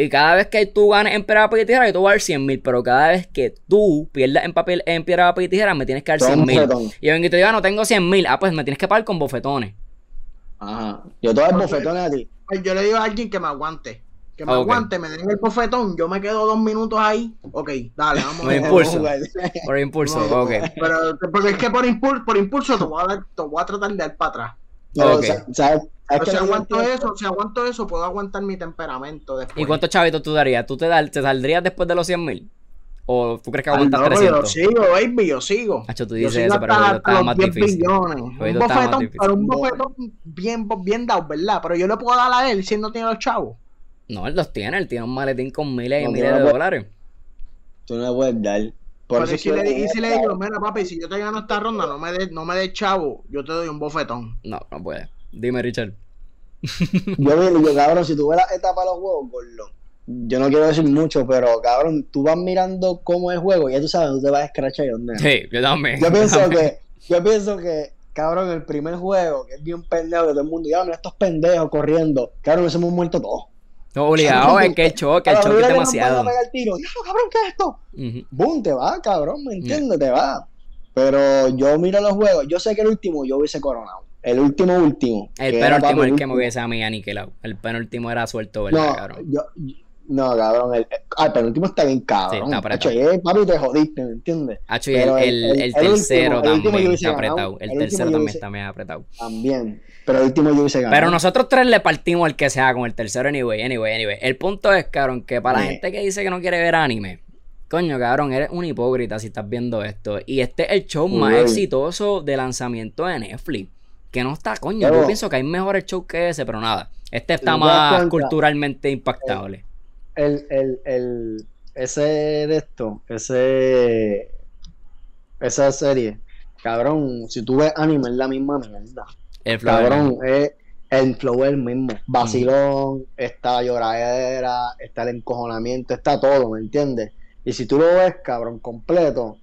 Y cada vez que tú ganes en piedra, papel y tijera, yo te voy a dar 100 mil. Pero cada vez que tú pierdas en papel, en piedra, papel y tijera, me tienes que dar 100 mil. Y yo vengo y te digo, ah, no tengo 100 mil. Ah, pues me tienes que pagar con bofetones. Ajá. Yo te voy a dar bofetones a ti. Pues yo le digo a alguien que me aguante. Que me aguante, me den el bofetón. Yo me quedo dos minutos ahí. Ok, dale, vamos por impulso. por impulso, ok. Pero porque es que por impulso, por impulso te voy a, dar, te voy a tratar de dar para atrás. Okay. O sea, si aguanto eso, si aguanto eso, puedo aguantar mi temperamento después. ¿Y cuántos chavitos tú darías? ¿Tú te, te saldrías después de los 100 mil? ¿O tú crees que aguantas Ay, no, 300? Yo sigo, baby, yo sigo. Hacho, tú dices eso, pero hoy estaba más difícil. un bofetón, pero un bofetón bien, bien dado, ¿verdad? Pero yo le puedo dar a él si él no tiene los chavos. No, él los tiene, él tiene un maletín con miles y miles de dólares. Tú no le puedes dar. Por eso si le, y si le digo, mira papi, si yo te gano esta ronda, no me des no me de chavo, yo te doy un bofetón. No, no puede. Dime, Richard. [LAUGHS] yo, yo, cabrón, si tú ves la etapa de los juegos, gordo, yo no quiero decir mucho, pero cabrón, tú vas mirando cómo es el juego y ya tú sabes, tú te vas a escrachar y dónde. Sí, yo también. Yo pienso que, yo pienso que, cabrón, el primer juego, que es bien pendejo, que todo el mundo, ya, mira estos pendejos corriendo, cabrón, nos hemos muerto todos. No, obligado, es que el choque, el choque es demasiado. No tiro. cabrón, ¿qué es esto? Boom, te va, cabrón, ¿me entiendes? Te va. Pero yo miro los juegos, yo sé que el último yo hubiese coronado. El último, último. El penúltimo es el que me hubiese a mí aniquilado. El penúltimo era suelto, ¿verdad, no, cabrón? Yo, no, cabrón. El, ah, el penúltimo está bien cabrón. Sí, está apretado. eh, papi, te jodiste, ¿me entiendes? Hacho, y el, el, el, tercero también está apretado. El, tercero también está bien apretado. También. Pero el último yo hubiese ganado. Pero nosotros tres le partimos el que sea con el tercero, anyway, anyway, anyway. El punto es, cabrón, que para la gente que dice que no quiere ver anime, Coño, cabrón, eres un hipócrita si estás viendo esto. Y este es el show más exitoso de lanzamiento de Netflix. Que no está, coño. yo pienso que hay mejores shows que ese, pero nada. Este está más culturalmente impactable. El, el, el, ese de esto, ese. Esa serie, cabrón, si tú ves anime es la misma mierda. El flow cabrón, es, el flow es el mismo. Vacilón, está la lloradera, está el encojonamiento, está todo, ¿me entiendes? Y si tú lo ves, cabrón, completo,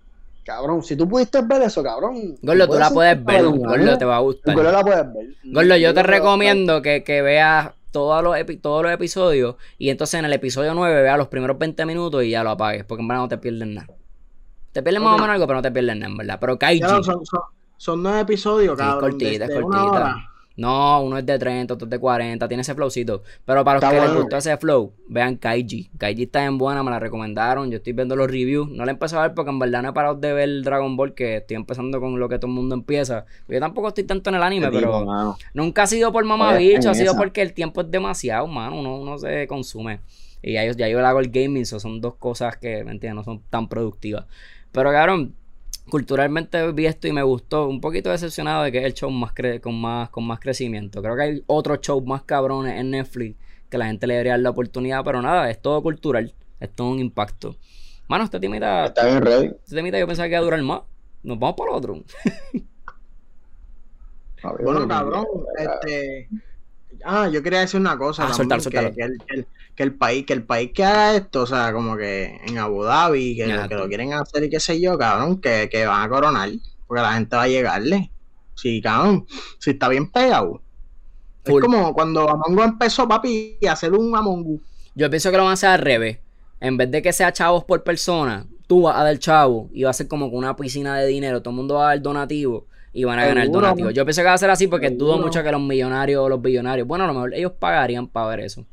Cabrón, si tú pudiste ver eso, cabrón. Gordo, tú la puedes ver. Gordo, te va a gustar. Gordo la puedes ver. Gordo, yo te recomiendo que, que veas todos los, todos los episodios y entonces en el episodio 9 veas los primeros 20 minutos y ya lo apagues, porque en verdad no te pierdes nada. Te pierdes más o menos algo, pero no te pierdes nada, en verdad. Pero Kaiji. son, son, son, nueve episodios, cabrón. Sí, cortita, es cortita. No, uno es de 30, otro es de 40, tiene ese flowcito. Pero para los que les gustó ese flow, vean Kaiji. Kaiji está en buena, me la recomendaron. Yo estoy viendo los reviews. No la empecé a ver porque en verdad no he parado de ver Dragon Ball, que estoy empezando con lo que todo el mundo empieza. Yo tampoco estoy tanto en el anime, pero nunca ha sido por mamá bicho, ha sido porque el tiempo es demasiado, mano. Uno, uno se consume. Y ya yo, ya yo hago el gaming, son dos cosas que, ¿me entiendes? No son tan productivas. Pero cabrón, culturalmente vi esto y me gustó. Un poquito decepcionado de que es el show más con, más, con más crecimiento. Creo que hay otros shows más cabrones en Netflix que la gente le debería dar la oportunidad, pero nada, es todo cultural. Es todo un impacto. Mano, esta timita. Está bien ready. Esta timita yo pensaba que iba a durar más. Nos vamos por otro. bueno, cabrón, este. Ah, yo quería decir una cosa. Ah, que, Que, el, país, que el país que haga esto, o sea, como que en Abu Dhabi, que, lo quieren hacer y qué sé yo, cabrón, que, que van a coronar, porque la gente va a llegarle. Sí, cabrón, si está bien pegado. Es como cuando Among Us empezó, papi, a hacer un Among Us. Yo pienso que lo van a hacer al revés. En vez de que sea chavos por persona, tú vas a dar chavo y va a ser como una piscina de dinero, todo el mundo va a dar donativo y van a ganar donativo. Yo pensé que va a ser así porque dudo mucho que los millonarios o los billonarios, bueno, a lo mejor ellos pagarían para ver eso.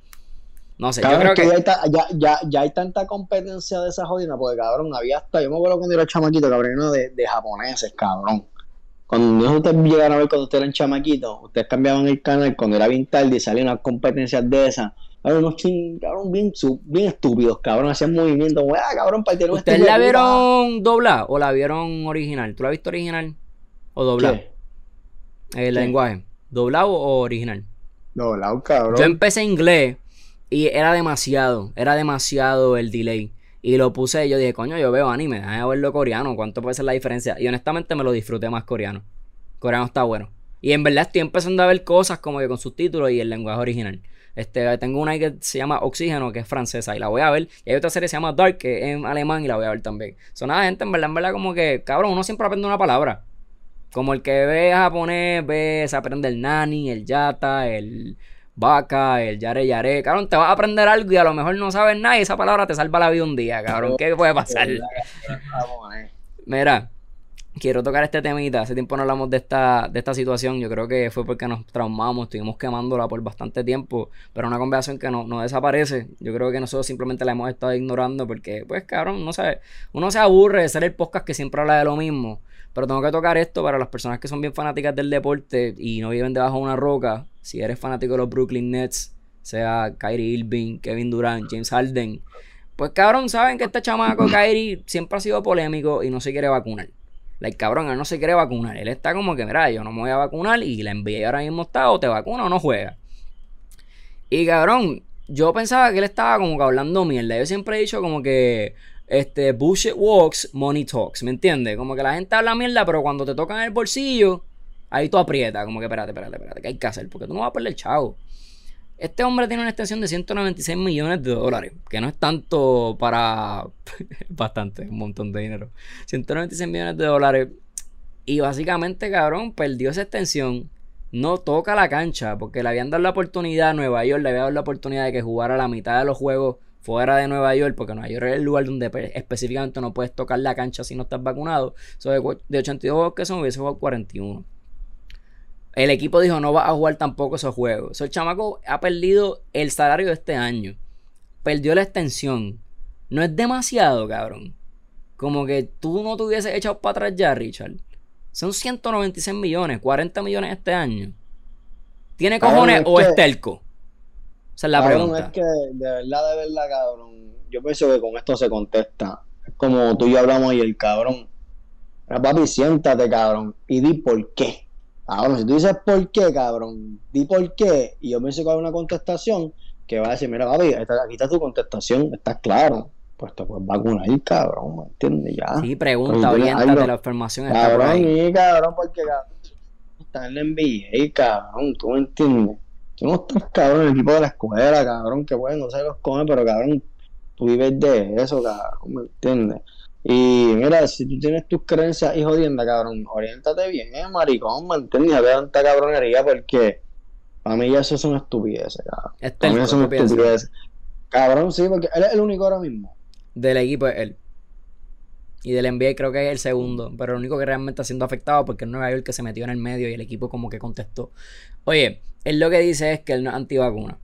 No sé, yo creo que... Ya, ya, ya, hay tanta competencia de esa jodina, porque cabrón, había hasta, yo me acuerdo cuando era chamaquito, cabrón, de, de japoneses, cabrón. Cuando ustedes llegaron a ver cuando ustedes eran chamaquitos, ustedes cambiaban el canal cuando era bien tarde y salían unas competencias de esas. Cabrón, unos cabrón, bien, bien estúpidos, cabrón, hacían movimientos, ah, cabrón, para tener ¿Ustedes la vieron doblada o la vieron original? ¿Tú la has visto original o doblada? El lenguaje, ¿doblado o original? Doblado, cabrón. Yo empecé inglés y era demasiado, era demasiado el delay. Y lo puse, yo dije, coño, yo veo anime, déjame verlo coreano, ¿cuánto puede ser la diferencia? Y honestamente me lo disfruté más coreano. Coreano está bueno. Y en verdad estoy empezando a ver cosas como que con subtítulos y el lenguaje original. Este, tengo una que se llama Oxígeno, que es francesa, y la voy a ver. Y hay otra serie que se llama Dark, que es en alemán, y la voy a ver también. Son nada, gente, en verdad, en verdad, como que, cabrón, uno siempre aprende una palabra. Como el que ve japonés, ve, se aprende el nani, el yata, el vaca, el yare yare. Cabrón, te vas a aprender algo y a lo mejor no sabes nada y esa palabra te salva la vida un día, cabrón. ¿Qué puede pasar? Mira, quiero tocar este temita. Hace tiempo no hablamos de esta, de esta situación. Yo creo que fue porque nos traumamos, estuvimos quemándola por bastante tiempo. Pero una conversación que no, no desaparece. Yo creo que nosotros simplemente la hemos estado ignorando porque, pues, cabrón, no sé. Uno se aburre de ser el podcast que siempre habla de lo mismo. Pero tengo que tocar esto para las personas que son bien fanáticas del deporte y no viven debajo de una roca. Si eres fanático de los Brooklyn Nets, sea Kyrie Irving, Kevin Durant, James Harden, pues cabrón, saben que este chamaco Kyrie siempre ha sido polémico y no se quiere vacunar. Like, cabrón, él no se quiere vacunar. Él está como que, mira, yo no me voy a vacunar y la NBA ahora mismo está o te vacuna o no juega. Y cabrón, yo pensaba que él estaba como que hablando mierda. Yo siempre he dicho como que este, bullshit walks, money talks, ¿me entiendes? Como que la gente habla mierda, pero cuando te tocan el bolsillo, ahí tú aprietas, como que espérate, espérate, espérate, ¿qué hay que hacer? Porque tú no vas a perder chavo. Este hombre tiene una extensión de 196 millones de dólares, que no es tanto para... [LAUGHS] bastante, un montón de dinero. 196 millones de dólares. Y básicamente, cabrón, perdió esa extensión. No toca la cancha, porque le habían dado la oportunidad a Nueva York, le habían dado la oportunidad de que jugara la mitad de los juegos fuera de Nueva York, porque Nueva York es el lugar donde pues, específicamente no puedes tocar la cancha si no estás vacunado. So, de, 82 juegos que son, hubiese jugado 41. El equipo dijo no va a jugar tampoco esos juegos. So, el chamaco ha perdido el salario de este año. Perdió la extensión. No es demasiado, cabrón. Como que tú no te hubieses echado para atrás ya, Richard. Son 196 millones, 40 millones este año. ¿Tiene cojones o es telco? Esa es la pregunta. Es que de verdad, de verdad, cabrón. Yo pienso que con esto se contesta. Es como tú y yo hablamos y el cabrón. Papi, siéntate, cabrón, y di por qué. Ahora, si tú dices por qué, cabrón, di por qué, y yo pienso que hay una contestación que va a decir, mira, papi, aquí está tu contestación, estás claro. Pues te puedes vacunar, cabrón, ¿me entiendes? Ya. Sí, pregunta, orientate, la información está cabrón, por ahí. Sí, cabrón, porque cabrón, está en la NBA, cabrón, tú me entiendes. Somos tres cabrón, el equipo de la escuela, cabrón, que bueno, no se los come, pero cabrón, tú vives de eso, cabrón, ¿me entiendes? Y mira, si tú tienes tus creencias y jodienda, cabrón, oriéntate bien, eh, maricón, ¿me entiendes? De tanta cabronería porque para mí ya eso son estupideces, cabrón. Este para mí eso son estupideces. Cabrón, sí, porque él es el único ahora mismo. Del equipo es él. Y del NBA creo que es el segundo, pero el único que realmente está siendo afectado porque es Nueva York que se metió en el medio y el equipo como que contestó. Oye, él lo que dice es que él no es antivacuna.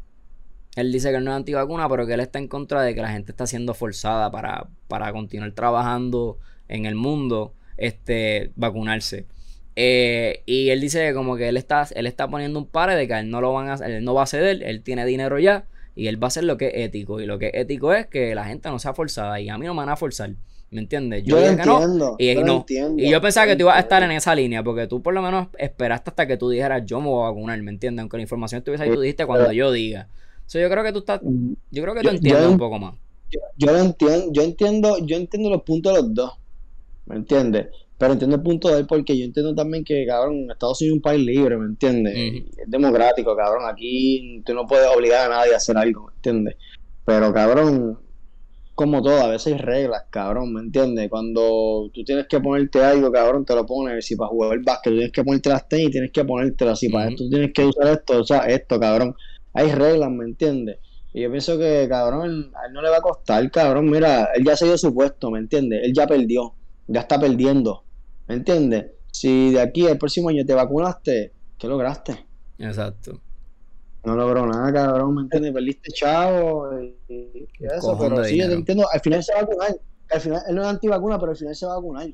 Él dice que él no es antivacuna, pero que él está en contra de que la gente está siendo forzada para, para continuar trabajando en el mundo, este, vacunarse. Eh, y él dice que como que él está, él está poniendo un par de que él no lo van a, él no va a ceder, él tiene dinero ya y él va a hacer lo que es ético. Y lo que es ético es que la gente no sea forzada y a mí no me van a forzar. ¿Me entiendes? Yo, yo entiendo, y, no. y yo pensaba que tú ibas a estar en esa línea, porque tú por lo menos esperaste hasta que tú dijeras yo me voy a vacunar, ¿me entiendes? Aunque la información estuviese ahí, tú dijiste cuando yo diga. So, yo creo que tú estás, mm, yo creo que tú entiendes un poco más. Yo, entiendo, yo entiendo, yo entiendo los puntos de los dos, ¿me entiendes? Pero entiendo el punto de él porque yo entiendo también que, cabrón, Estados Unidos es un país libre, ¿me entiendes? Es democrático, cabrón. Aquí tú no puedes obligar a nadie a hacer algo, ¿me entiendes? Pero, cabrón, como todo, a veces hay reglas, cabrón, ¿me entiendes? Cuando tú tienes que ponerte algo, cabrón, te lo pones. Si para jugar el básquet tienes que ponerte las tenis, tienes que ponértelo. Si para esto tienes que usar esto, o sea, esto, cabrón. Hay reglas, ¿me entiendes? Y yo pienso que, cabrón, a él no le va a costar, cabrón. Mira, él ya se dio su puesto, ¿me entiendes? Él ya perdió, ya está perdiendo, ¿me entiendes? Si de aquí al próximo año te vacunaste, ¿qué lograste? Exacto. No logró nada, cabrón, ¿me entiendes? Perdiste chavo y, eso, pero sí, yo entiendo, al final se va a vacunar. Al final, él no es antivacuna, pero al final se va a vacunar.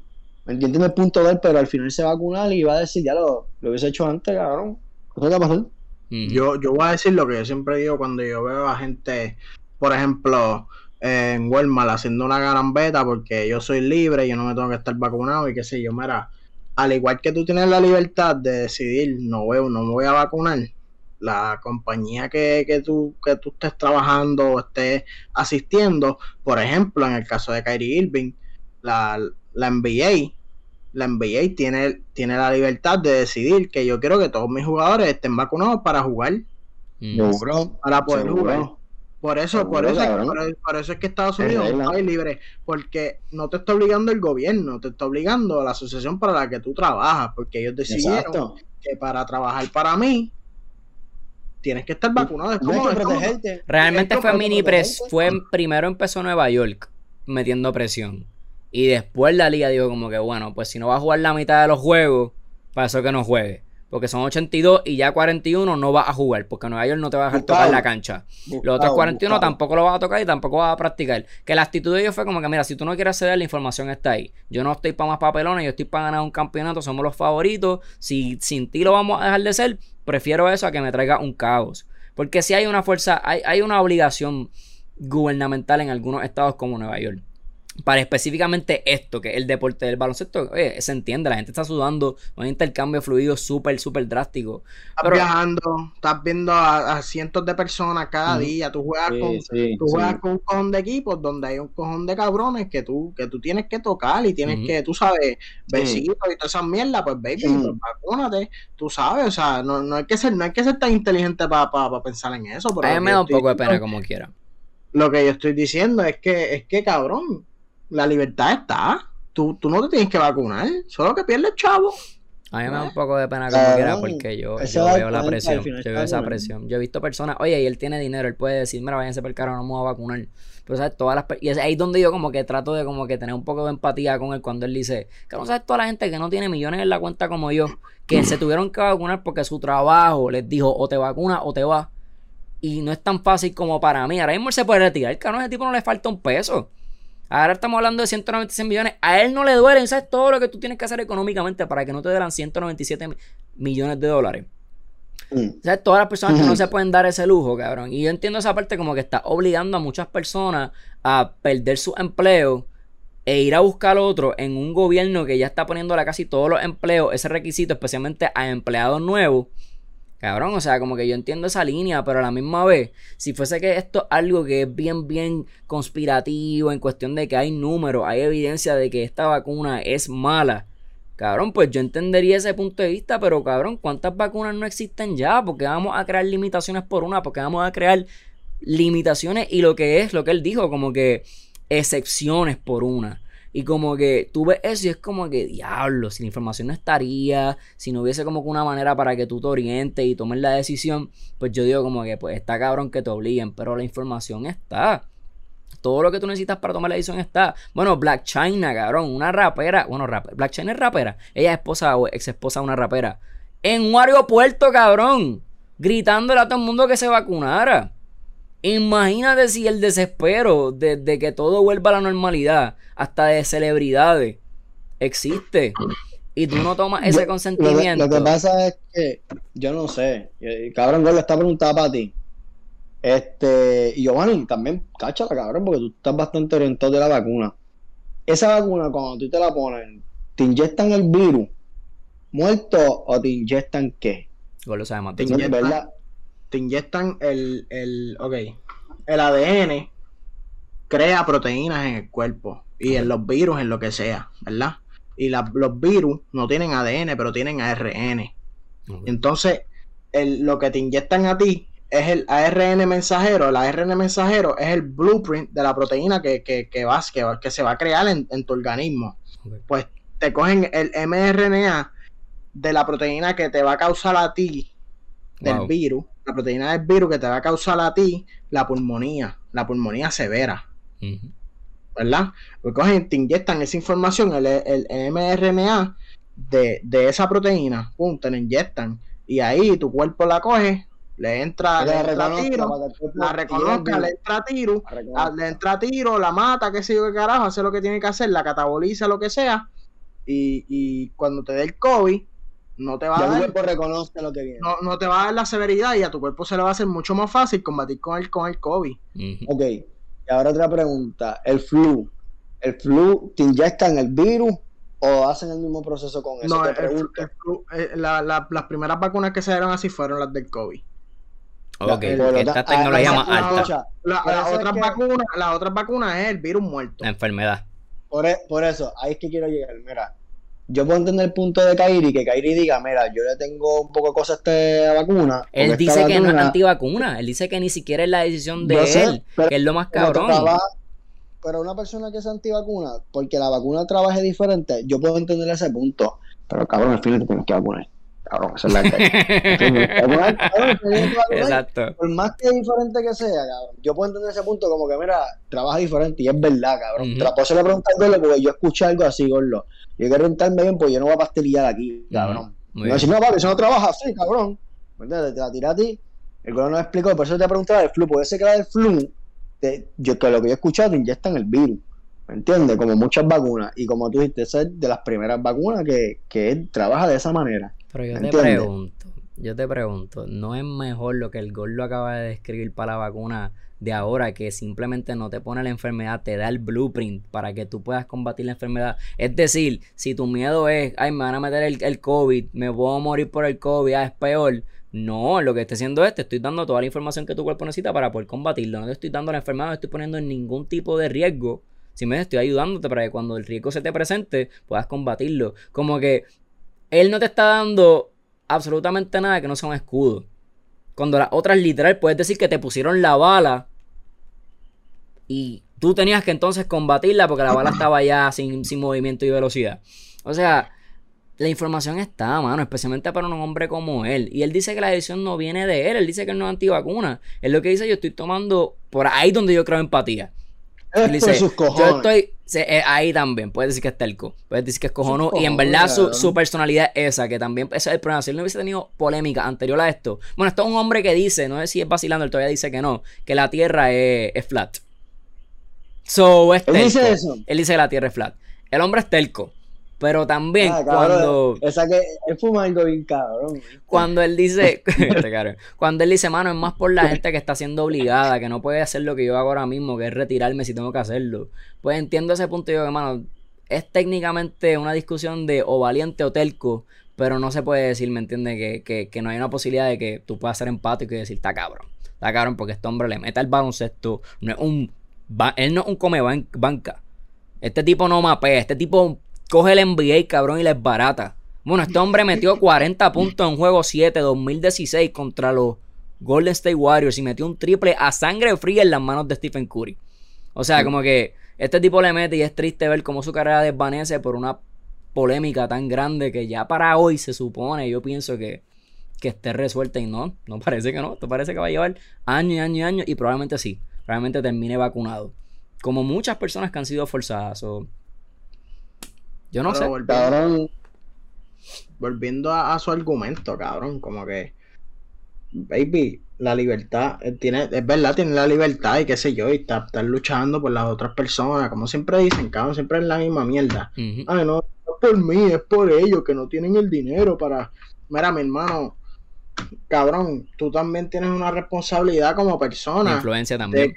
¿Me entiendes el punto de él? Pero al final se va a vacunar y va a decir, ya lo, lo hubiese hecho antes, cabrón. ¿Qué va a pasar? Yo, yo voy a decir lo que yo siempre digo cuando yo veo a gente, por ejemplo, en Walmart haciendo una garambeta porque yo soy libre, yo no me tengo que estar vacunado y qué sé yo, mira, al igual que tú tienes la libertad de decidir, no veo, no me voy a vacunar, la compañía que, que, tú, que tú estés trabajando o estés asistiendo, por ejemplo, en el caso de Kyrie Irving, la, la NBA, la NBA tiene, tiene la libertad de decidir que yo quiero que todos mis jugadores estén vacunados para jugar. para poder jugar. Por eso, por eso, por, eso es que Estados Unidos es un país libre, porque no te está obligando el gobierno, te está obligando la asociación para la que tú trabajas, porque ellos decidieron que para trabajar para mí tienes que estar vacunado. Realmente fue mini pres, fue primero empezó Nueva York metiendo presión. Y después la liga dijo como que, bueno, pues si no va a jugar la mitad de los juegos, para eso que no juegue. Porque son 82 y ya 41 no va a jugar. Porque Nueva York no te va a dejar tocar la cancha. los otros 41 tampoco lo va a tocar y tampoco va a practicar. Que la actitud de ellos fue como que, mira, si tú no quieres ceder, la información está ahí. Yo no estoy para más papelones, yo estoy para ganar un campeonato, somos los favoritos. Si sin ti lo vamos a dejar de ser, prefiero eso a que me traiga un caos. Porque si hay una fuerza, hay, hay una obligación gubernamental en algunos estados como Nueva York para específicamente esto, que es el deporte del baloncesto, oye, se entiende, la gente está sudando, un intercambio fluido súper, súper drástico. Estás viajando, estás viendo a, cientos de personas cada día, tú juegas, con, tú juegas con un cojón de equipos donde hay un cojón de cabrones que tú, que tú tienes que tocar y tienes que, tú sabes, besitos y todas esas mierdas, pues baby, pues, vacúnate, tú sabes, o sea, no, no, hay que ser, no hay que ser tan inteligente para pensar en eso. Pero a mí me da un poco de pena como quiera. Lo que yo estoy diciendo es que, es que cabrón, la libertad está. Tú, tú no te tienes que vacunar, solo que pierdes chavo. A mí me da un poco de pena como quiera porque yo, veo la presión. Yo veo esa presión. Yo he visto personas, oye, y él tiene dinero, él puede decir, mira, váyanse por el carro, no me voy a vacunar. Pero sabes, todas las y es ahí donde yo como que trato de como que tener un poco de empatía con él cuando él dice, que no sabes toda la gente que no tiene millones en la cuenta como yo, que se tuvieron que vacunar porque su trabajo les dijo o te vacunas o te vas. Y no es tan fácil como para mí. Ahora mismo él se puede retirar. El caro ese tipo no le falta un peso. Ahora estamos hablando de 196 millones. A él no le duele. ¿Sabes todo lo que tú tienes que hacer económicamente para que no te duelan 197 millones de dólares? Mm. ¿Sabes? Todas las personas que no se pueden dar ese lujo, cabrón. Y yo entiendo esa parte como que está obligando a muchas personas a perder su empleo e ir a buscar otro en un gobierno que ya está poniéndole a casi todos los empleos ese requisito, especialmente a empleados nuevos Cabrón, o sea, como que yo entiendo esa línea, pero a la misma vez, si fuese que esto es algo que es bien, bien conspirativo en cuestión de que hay números, hay evidencia de que esta vacuna es mala, cabrón, pues yo entendería ese punto de vista, pero cabrón, ¿cuántas vacunas no existen ya? Porque vamos a crear limitaciones por una, porque vamos a crear limitaciones y lo que es, lo que él dijo, como que excepciones por una. Y como que tú ves eso y es como que, diablo, si la información no estaría, si no hubiese como que una manera para que tú te orientes y tomes la decisión, pues yo digo como que, pues está cabrón que te obliguen, pero la información está. Todo lo que tú necesitas para tomar la decisión está. Bueno, Black China, cabrón, una rapera. Bueno, Black China es rapera. Ella es esposa o ex esposa de una rapera. En un aeropuerto, cabrón. Gritándole a todo el mundo que se vacunara. Imagínate si el desespero de, que todo vuelva a la normalidad, hasta de celebridades, existe. Y tú no tomas ese consentimiento. Lo, que pasa es que yo no sé. Cabrón, le está preguntando para ti. Este, y Giovanni, también cáchala, cabrón, porque tú estás bastante orientado de la vacuna. Esa vacuna, cuando tú te la pones, ¿te inyectan el virus muerto o te inyectan qué? lo sabemos. Te inyectan, te inyectan el, el, ok, el ADN crea proteínas en el cuerpo y en los virus, en lo que sea, ¿verdad? Y los virus no tienen ADN, pero tienen ARN. Entonces, lo que te inyectan a ti es el ARN mensajero. El ARN mensajero es el blueprint de la proteína que, que, que, vas, que, que se va a crear en, tu organismo. Pues te cogen el mRNA de la proteína que te va a causar a ti del virus la proteína del virus que te va a causar a ti la pulmonía, la pulmonía severa. ¿Verdad? Porque cogen, te inyectan esa información, el, el, mRNA de, de, esa proteína, pum, te la inyectan. Y ahí tu cuerpo la coge, le entra, le entra tiro, la reconozca, le entra tiro, le entra tiro, la mata, qué sé yo qué carajo, hace lo que tiene que hacer, la cataboliza, lo que sea, y, y cuando te dé el COVID, no te va a dar. reconoce lo que viene. No, no, te va a dar la severidad y a tu cuerpo se le va a hacer mucho más fácil combatir con el, con el COVID. Ok, y ahora otra pregunta: el flu. ¿El flu te inyectan el virus o hacen el mismo proceso con eso? No, el, flu, eh, la, las primeras vacunas que se dieron así fueron las del COVID. Ok, esta tecnología más alta. las otras vacunas, las otras vacunas es el virus muerto. La enfermedad. Por, e, por eso, ahí es que quiero llegar. Mira, yo puedo entender el punto de Kairi, que Kairi diga, mira, yo le tengo un poco de cosas a esta vacuna. Él dice que no es antivacuna, él dice que ni siquiera es la decisión de él, que es lo más cabrón. Pero, una persona que es antivacuna, porque la vacuna trabaje diferente, yo puedo entender ese punto. Pero cabrón, al final te tienes que vacunar. Cabrón, esa es la [LAUGHS] Exacto. Por más que diferente que sea, cabrón, yo puedo entender ese punto como que, mira, trabaja diferente y es verdad, cabrón. Uh -huh. Te la puedo preguntar porque yo escuché algo así, gordo. Yo quiero rentarme bien, pues yo no voy a pastelillar aquí, cabrón. no decir, no, papi, eso no trabaja así, cabrón. Te la tiré a ti. El gobierno no me explicó, por eso te preguntaba del flu. Puede ser que la del flu, te, yo, que lo que yo he escuchado, te inyectan el virus. ¿Me entiendes? Como muchas vacunas. Y como tú dijiste, esa es de las primeras vacunas que, que trabaja de esa manera. Pero yo te pregunto, yo te pregunto, ¿no es mejor lo que el gol lo acaba de describir para la vacuna de ahora, que simplemente no te pone la enfermedad, te da el blueprint para que tú puedas combatir la enfermedad? Es decir, si tu miedo es, ay, me van a meter el, el COVID, me voy a morir por el COVID, ah, es peor. No, lo que estoy haciendo es, te estoy dando toda la información que tu cuerpo necesita para poder combatirlo. No te estoy dando la enfermedad, no te estoy poniendo en ningún tipo de riesgo si me estoy ayudándote para que cuando el riesgo se te presente puedas combatirlo. Como que él no te está dando absolutamente nada que no sea un escudo. Cuando las otras literal puedes decir que te pusieron la bala y tú tenías que entonces combatirla porque la bala estaba ya sin, sin movimiento y velocidad. O sea, la información está, mano, especialmente para un hombre como él. Y él dice que la decisión no viene de él, él dice que él no es antivacuna. Es lo que dice, yo estoy tomando por ahí donde yo creo empatía. Es sus Yo estoy eh, ahí también. Puedes decir que es telco. Puedes decir que es cojonudo. Y en verdad su, personalidad es esa, que también ese es el problema. Si él no hubiese tenido polémica anterior a esto. Bueno, esto es un hombre que dice, no sé si es vacilando, él todavía dice que no, que la tierra es, es flat. So, es Él dice eso. Él dice que la tierra es flat. El hombre es telco. Pero también ah, cuando. Esa que él fuma algo bien cabrón. Cuando él dice. [LAUGHS] Este cuando él dice, mano, es más por la gente que está siendo obligada, que no puede hacer lo que yo hago ahora mismo, que es retirarme si tengo que hacerlo. Pues entiendo ese punto y digo que, mano, es técnicamente una discusión de o valiente o telco, pero no se puede decir, ¿me entiendes? Que, que, que no hay una posibilidad de que tú puedas ser empático y decir, está cabrón. Está cabrón porque este hombre le mete el baloncesto. No es un. Él no es un come banca. Este tipo no mapea. Este tipo coge el NBA, cabrón, y les barata. Bueno, este hombre metió 40 puntos en juego 7 2016 contra los Golden State Warriors y metió un triple a sangre fría en las manos de Stephen Curry. O sea, como que este tipo le mete y es triste ver cómo su carrera desvanece por una polémica tan grande que ya para hoy se supone, yo pienso que, que esté resuelta y no, no parece que no, esto parece que va a llevar años y años y años y probablemente sí, probablemente termine vacunado. Como muchas personas que han sido forzadas. O, yo no sé. Volviendo, a, su argumento, cabrón, como que, baby, la libertad, eh, tiene, es verdad, tiene la libertad y qué sé yo, y está, luchando por las otras personas, como siempre dicen, cabrón, siempre es la misma mierda. Ay, no, no es por mí, es por ellos que no tienen el dinero para. Mira, mi hermano, cabrón, tú también tienes una responsabilidad como persona. influencia también.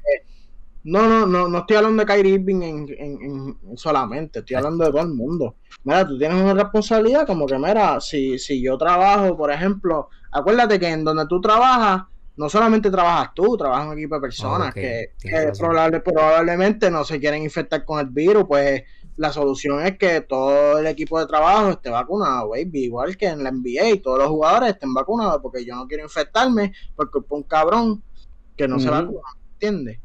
No, no, no, no estoy hablando de Kyrie Irving en, en, solamente, estoy hablando de todo el mundo. Mira, tú tienes una responsabilidad como que, mira, si, si yo trabajo, por ejemplo, acuérdate que en donde tú trabajas, no solamente trabajas tú, trabajas un equipo de personas que, probablemente no se quieren infectar con el virus, pues la solución es que todo el equipo de trabajo esté vacunado, baby, igual que en la NBA, todos los jugadores estén vacunados, porque yo no quiero infectarme porque un cabrón que no se vacuna, ¿entiendes?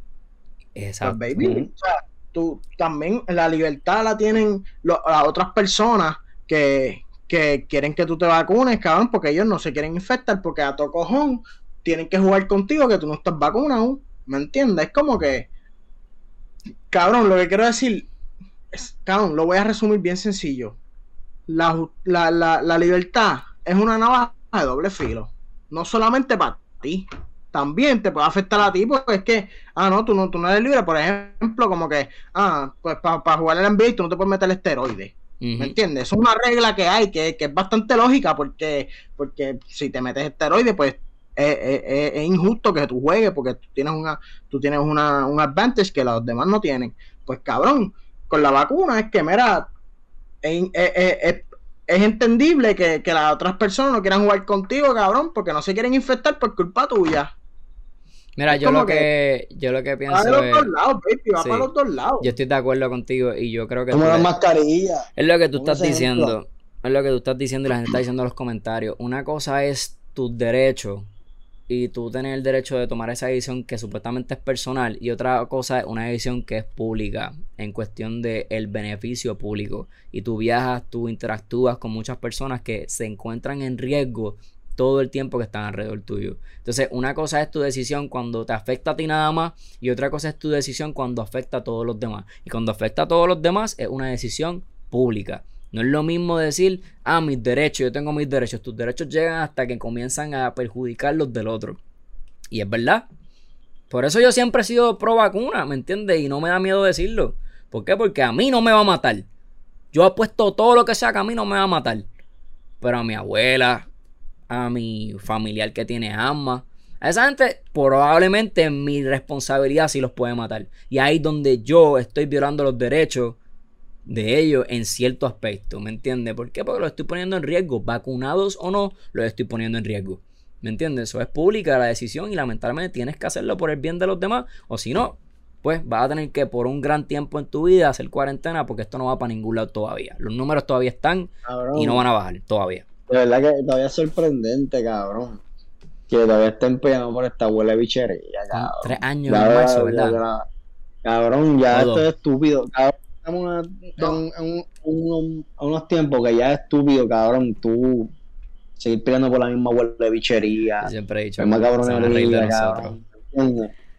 Pues, Exacto. baby, o sea, tú también la libertad la tienen las otras personas que, quieren que tú te vacunes, cabrón, porque ellos no se quieren infectar, porque a tu cojón tienen que jugar contigo que tú no estás vacunado. ¿Me entiendes? Es como que. Cabrón, lo que quiero decir. Cabrón, lo voy a resumir bien sencillo. La, la, la libertad es una navaja de doble filo. No solamente para ti. También te puede afectar a ti porque es que, ah, no, tú no, tú no eres libre. Por ejemplo, como que, ah, pues para jugar en el NBA tú no te puedes meter esteroides. ¿Me entiendes? Es una regla que hay que, que, es bastante lógica porque, porque si te metes esteroides, pues es, injusto que tú juegues porque tú tienes una tú tienes una, un advantage que los demás no tienen. Pues cabrón, con la vacuna es que, mira, es, es, entendible que, que, las otras personas no quieran jugar contigo, cabrón, porque no se quieren infectar por culpa tuya. Mira, yo lo que, yo lo que pienso va los dos lados, baby, va para los dos lados. Yo estoy de acuerdo contigo y yo creo que como la mascarilla. Es lo que tú estás diciendo. Es lo que tú estás diciendo y la gente está diciendo en los comentarios. Una cosa es tus derechos y tú tienes el derecho de tomar esa decisión que supuestamente es personal y otra cosa es una decisión que es pública en cuestión de el beneficio público y tú viajas, tú interactúas con muchas personas que se encuentran en riesgo todo el tiempo que están alrededor tuyo. Entonces, una cosa es tu decisión cuando te afecta a ti nada más y otra cosa es tu decisión cuando afecta a todos los demás. Y cuando afecta a todos los demás es una decisión pública. No es lo mismo decir, ah, mis derechos, yo tengo mis derechos. Tus derechos llegan hasta que comienzan a perjudicar los del otro. Y es verdad. Por eso yo siempre he sido pro vacuna, ¿me entiendes? Y no me da miedo decirlo. ¿Por qué? Porque a mí no me va a matar. Yo apuesto todo lo que sea que a mí no me va a matar. Pero a mi abuela, a mi familiar que tiene asma. A esa gente probablemente mi responsabilidad sí los puede matar. Y ahí donde yo estoy violando los derechos de ellos en cierto aspecto. ¿Me entiendes? ¿Por qué? Porque los estoy poniendo en riesgo. Vacunados o no, los estoy poniendo en riesgo. ¿Me entiendes? Eso es pública la decisión y lamentablemente tienes que hacerlo por el bien de los demás. O si no, pues vas a tener que por un gran tiempo en tu vida hacer cuarentena porque esto no va para ningún lado todavía. Los números todavía están y no van a bajar todavía. De verdad que todavía es sorprendente, cabrón. Que todavía estén peleando por esta huele bichería, cabrón. Tres años en marzo, ¿verdad? cabrón, ya esto es estúpido. Cabrón, estamos en, unos tiempos que ya es estúpido, cabrón. Tú seguir peleando por la misma huele de bichería. Siempre he dicho. Es más cabrón de cabrón.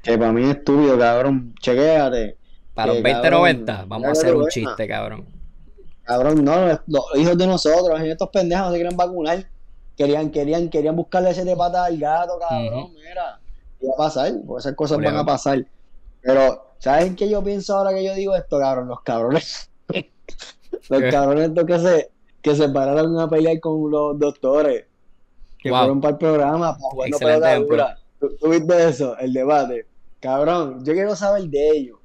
Que para mí es estúpido, cabrón. Chequéate. Para los 2090, vamos a hacer un chiste, cabrón. Cabrón, no, los hijos de nosotros, estos pendejos se quieren vacunar. Querían, querían, querían buscarle ese de pata al gato, cabrón, mira. Y va a pasar, porque esas cosas van a pasar. Pero, ¿sabes en qué yo pienso ahora que yo digo esto, cabrón? Los cabrones. [LAUGHS] los cabrones estos que se, que se pararon a pelear con los doctores. Que fueron para el programa, para jugar ¿Tú, ¿Tú, viste eso? El debate. Cabrón, yo quiero saber de ellos.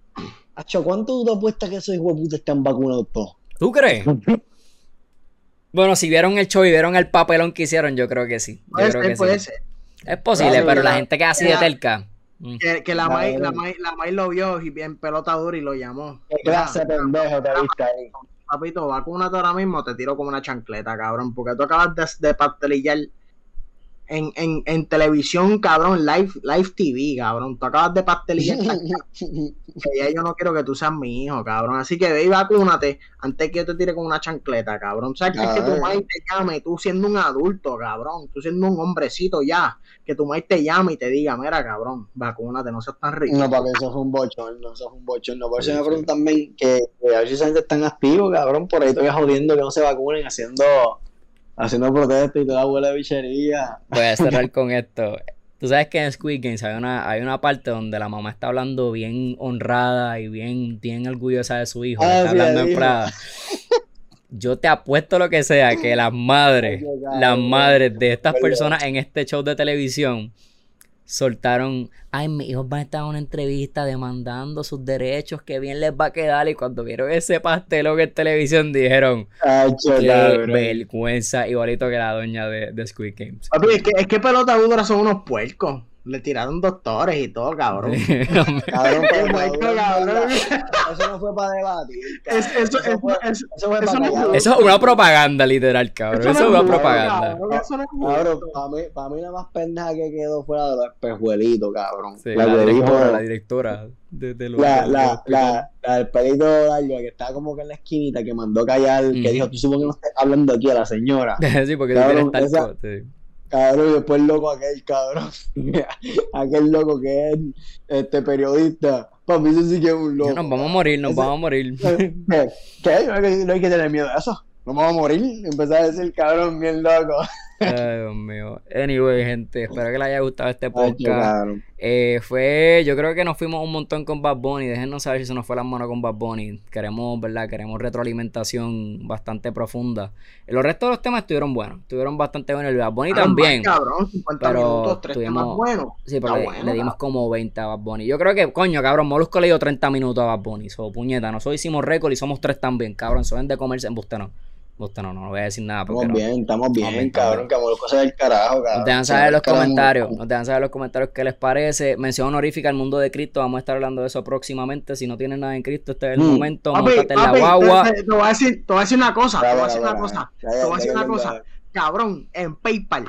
Hacho, ¿cuánto tú apuestas que esos hijos de puta están vacunados todos? ¿Tú crees? [LAUGHS] bueno, si vieron el show y vieron el papelón que hicieron, yo creo que sí. Yo creo que sí. Es posible, pero la, gente que así de telca. Mm. Que, la, May, la, la lo vio y bien pelota dura y lo llamó. ¿Qué clase pendejo te viste ahí? Papito, vacúnate ahora mismo, te tiro como una chancleta, cabrón, porque tú acabas de, de pastelillar en, en, en, televisión, cabrón, live, live TV, cabrón. Tú acabas de pastelillar. [LAUGHS] y yo no quiero que tú seas mi hijo, cabrón. Así que ve y vacúnate antes que yo te tire con una chancleta, cabrón. ¿Sabes que, tu madre te llame, tú siendo un adulto, cabrón, tú siendo un hombrecito ya, que tu madre te llame y te diga, mira, cabrón, vacúnate, no seas tan rico. No, porque eso fue un bochón, no, eso fue un bochón. No, por eso me preguntan también que, a si esa gente están activos, cabrón, por ahí estoy jodiendo que no se vacunen haciendo haciendo protestas y toda abuela de bichería. Voy a cerrar [LAUGHS] con esto. Tú sabes que en Squid Games hay una, hay una parte donde la mamá está hablando bien honrada y bien, bien orgullosa de su hijo. Ah, está hablando en Prada. Yo te apuesto lo que sea que las madres, [LAUGHS] las madres de estas personas en este show de televisión soltaron, ay, mis hijos van a estar en una entrevista demandando sus derechos, que bien les va a quedar. Y cuando vieron ese pastelón en televisión, dijeron, qué vergüenza, igualito que la doña de, de Squid Games. es que, es que son unos puercos. Le tiraron doctores y todo, cabrón. [LAUGHS] cabrón, cabrón. Eso no fue para debatir. eso, eso, fue, eso, fue eso, eso, es una propaganda, literal, cabrón. Eso, es una propaganda. Cabrón, para mí, para mí la más pendeja que quedó fuera de los espejuelitos, cabrón. Sí, la, la, directora, la directora de, de los, la, la, la, la, del pelito largo que estaba como que en la esquinita, que mandó callar, que dijo, tú supongo que no estás hablando aquí a la señora. [LAUGHS] sí, porque cabrón, tú tienes talco, sí Cabrón, y después el loco aquel, cabrón. [LAUGHS] aquel loco que es este periodista. Papi, eso sí que es un loco. Nos vamos a morir, nos Ese- vamos a morir. ¿Qué? [LAUGHS] ¿Qué? No hay que- no hay que tener miedo de eso. No vamos a morir. Empezar a decir, cabrón, bien loco. Ay, Dios mío. Anyway, gente, espero que les haya gustado este podcast. Eh, fue, yo creo que nos fuimos un montón con Bad Bunny. Déjenos saber si se nos fue las manos con Bad Bunny. Queremos, ¿verdad? Queremos retroalimentación bastante profunda. Los restos de los temas estuvieron buenos. Estuvieron bastante buenos. El Bad Bunny también. Cabrón, 50 Pero minutos, tres tuvimos- temas buenos. Sí, pero le, bueno, le dimos como 20 a Bad Bunny. Yo creo que, coño, cabrón, Molusco le dio 30 minutos a Bad Bunny. So, puñeta, nosotros hicimos récord y somos tres también, cabrón. Son de comerse en no. Usted no, no, no voy a decir nada porque Estamos no. bien, estamos bien, bien, cabrón. Que amor, cosa del carajo, cabrón. Nos dejan saber en los comentarios, nos dejan saber en los comentarios qué les parece. Mención honorífica al mundo de Cristo, vamos a estar hablando de eso próximamente. Si no tienen nada en Cristo, este es el Mm. momento, Papi, montate en la guagua. te, te- te voy a decir, te voy a decir una cosa, te voy a decir una cosa, te voy a decir una cosa. Cabrón, en PayPal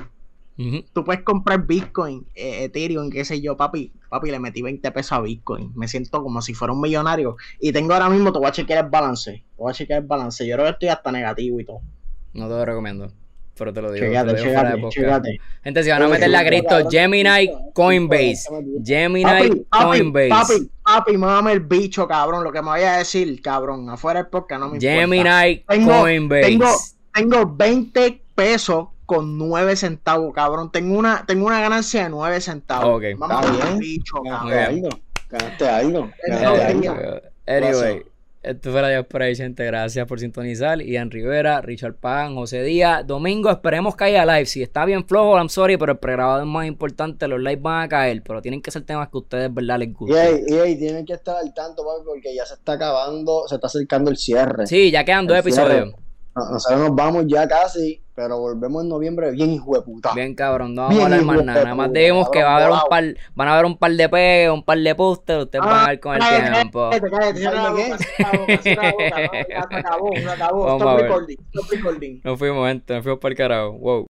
Tú puedes comprar Bitcoin, eh, Ethereum, qué sé yo, papi. Papi, le metí 20 pesos a Bitcoin. Me siento como si fuera un millonario. Y tengo ahora mismo, te voy a chequear el balance. Te voy a chequear el balance. Yo creo que estoy hasta negativo y todo. No te lo recomiendo, pero te lo digo. te Chécate, lo digo chécate. Gente, si van a meterle a Cristo, Gemini, Coinbase. Gemini, Papi, papi, Coinbase. papi, papi, muévame el bicho, cabrón. Lo que me vaya a decir, cabrón. Afuera del podcast no me importa. Gemini, Coinbase. Tengo, tengo 20 pesos con 9 centavos, cabrón. Tengo una, tengo una ganancia de 9 centavos. Ok, Vamos está a bien. bicho, Muy Ganaste algo. Anyway, esto fue la Dios por ahí, gente. Gracias por sintonizar. Ian Rivera, Richard Pan, José Díaz. Domingo, esperemos que haya live. Si está bien flojo, I'm sorry, pero el pregrabado es más importante. Los lives van a caer, pero tienen que ser temas que a ustedes, ¿verdad? Les Y gusten. y ahí tienen que estar al tanto, papi, porque ya se está acabando, se está acercando el cierre. Sí, ya quedan dos episodios. No- Nosotros nos vamos ya casi, pero volvemos en noviembre bien hijo de puta. Bien, cabrón, no vamos Bien, a hablar más nada. Nada más dijimos que va a haber un par, van a haber un par de pegues, un par de pósteres, ustedes van a ver con el Cállate, tiempo. cállate, cállate, a Stop ver. recording, stop recording. Nos fuimos, gente, nos fuimos para el carajo. Wow.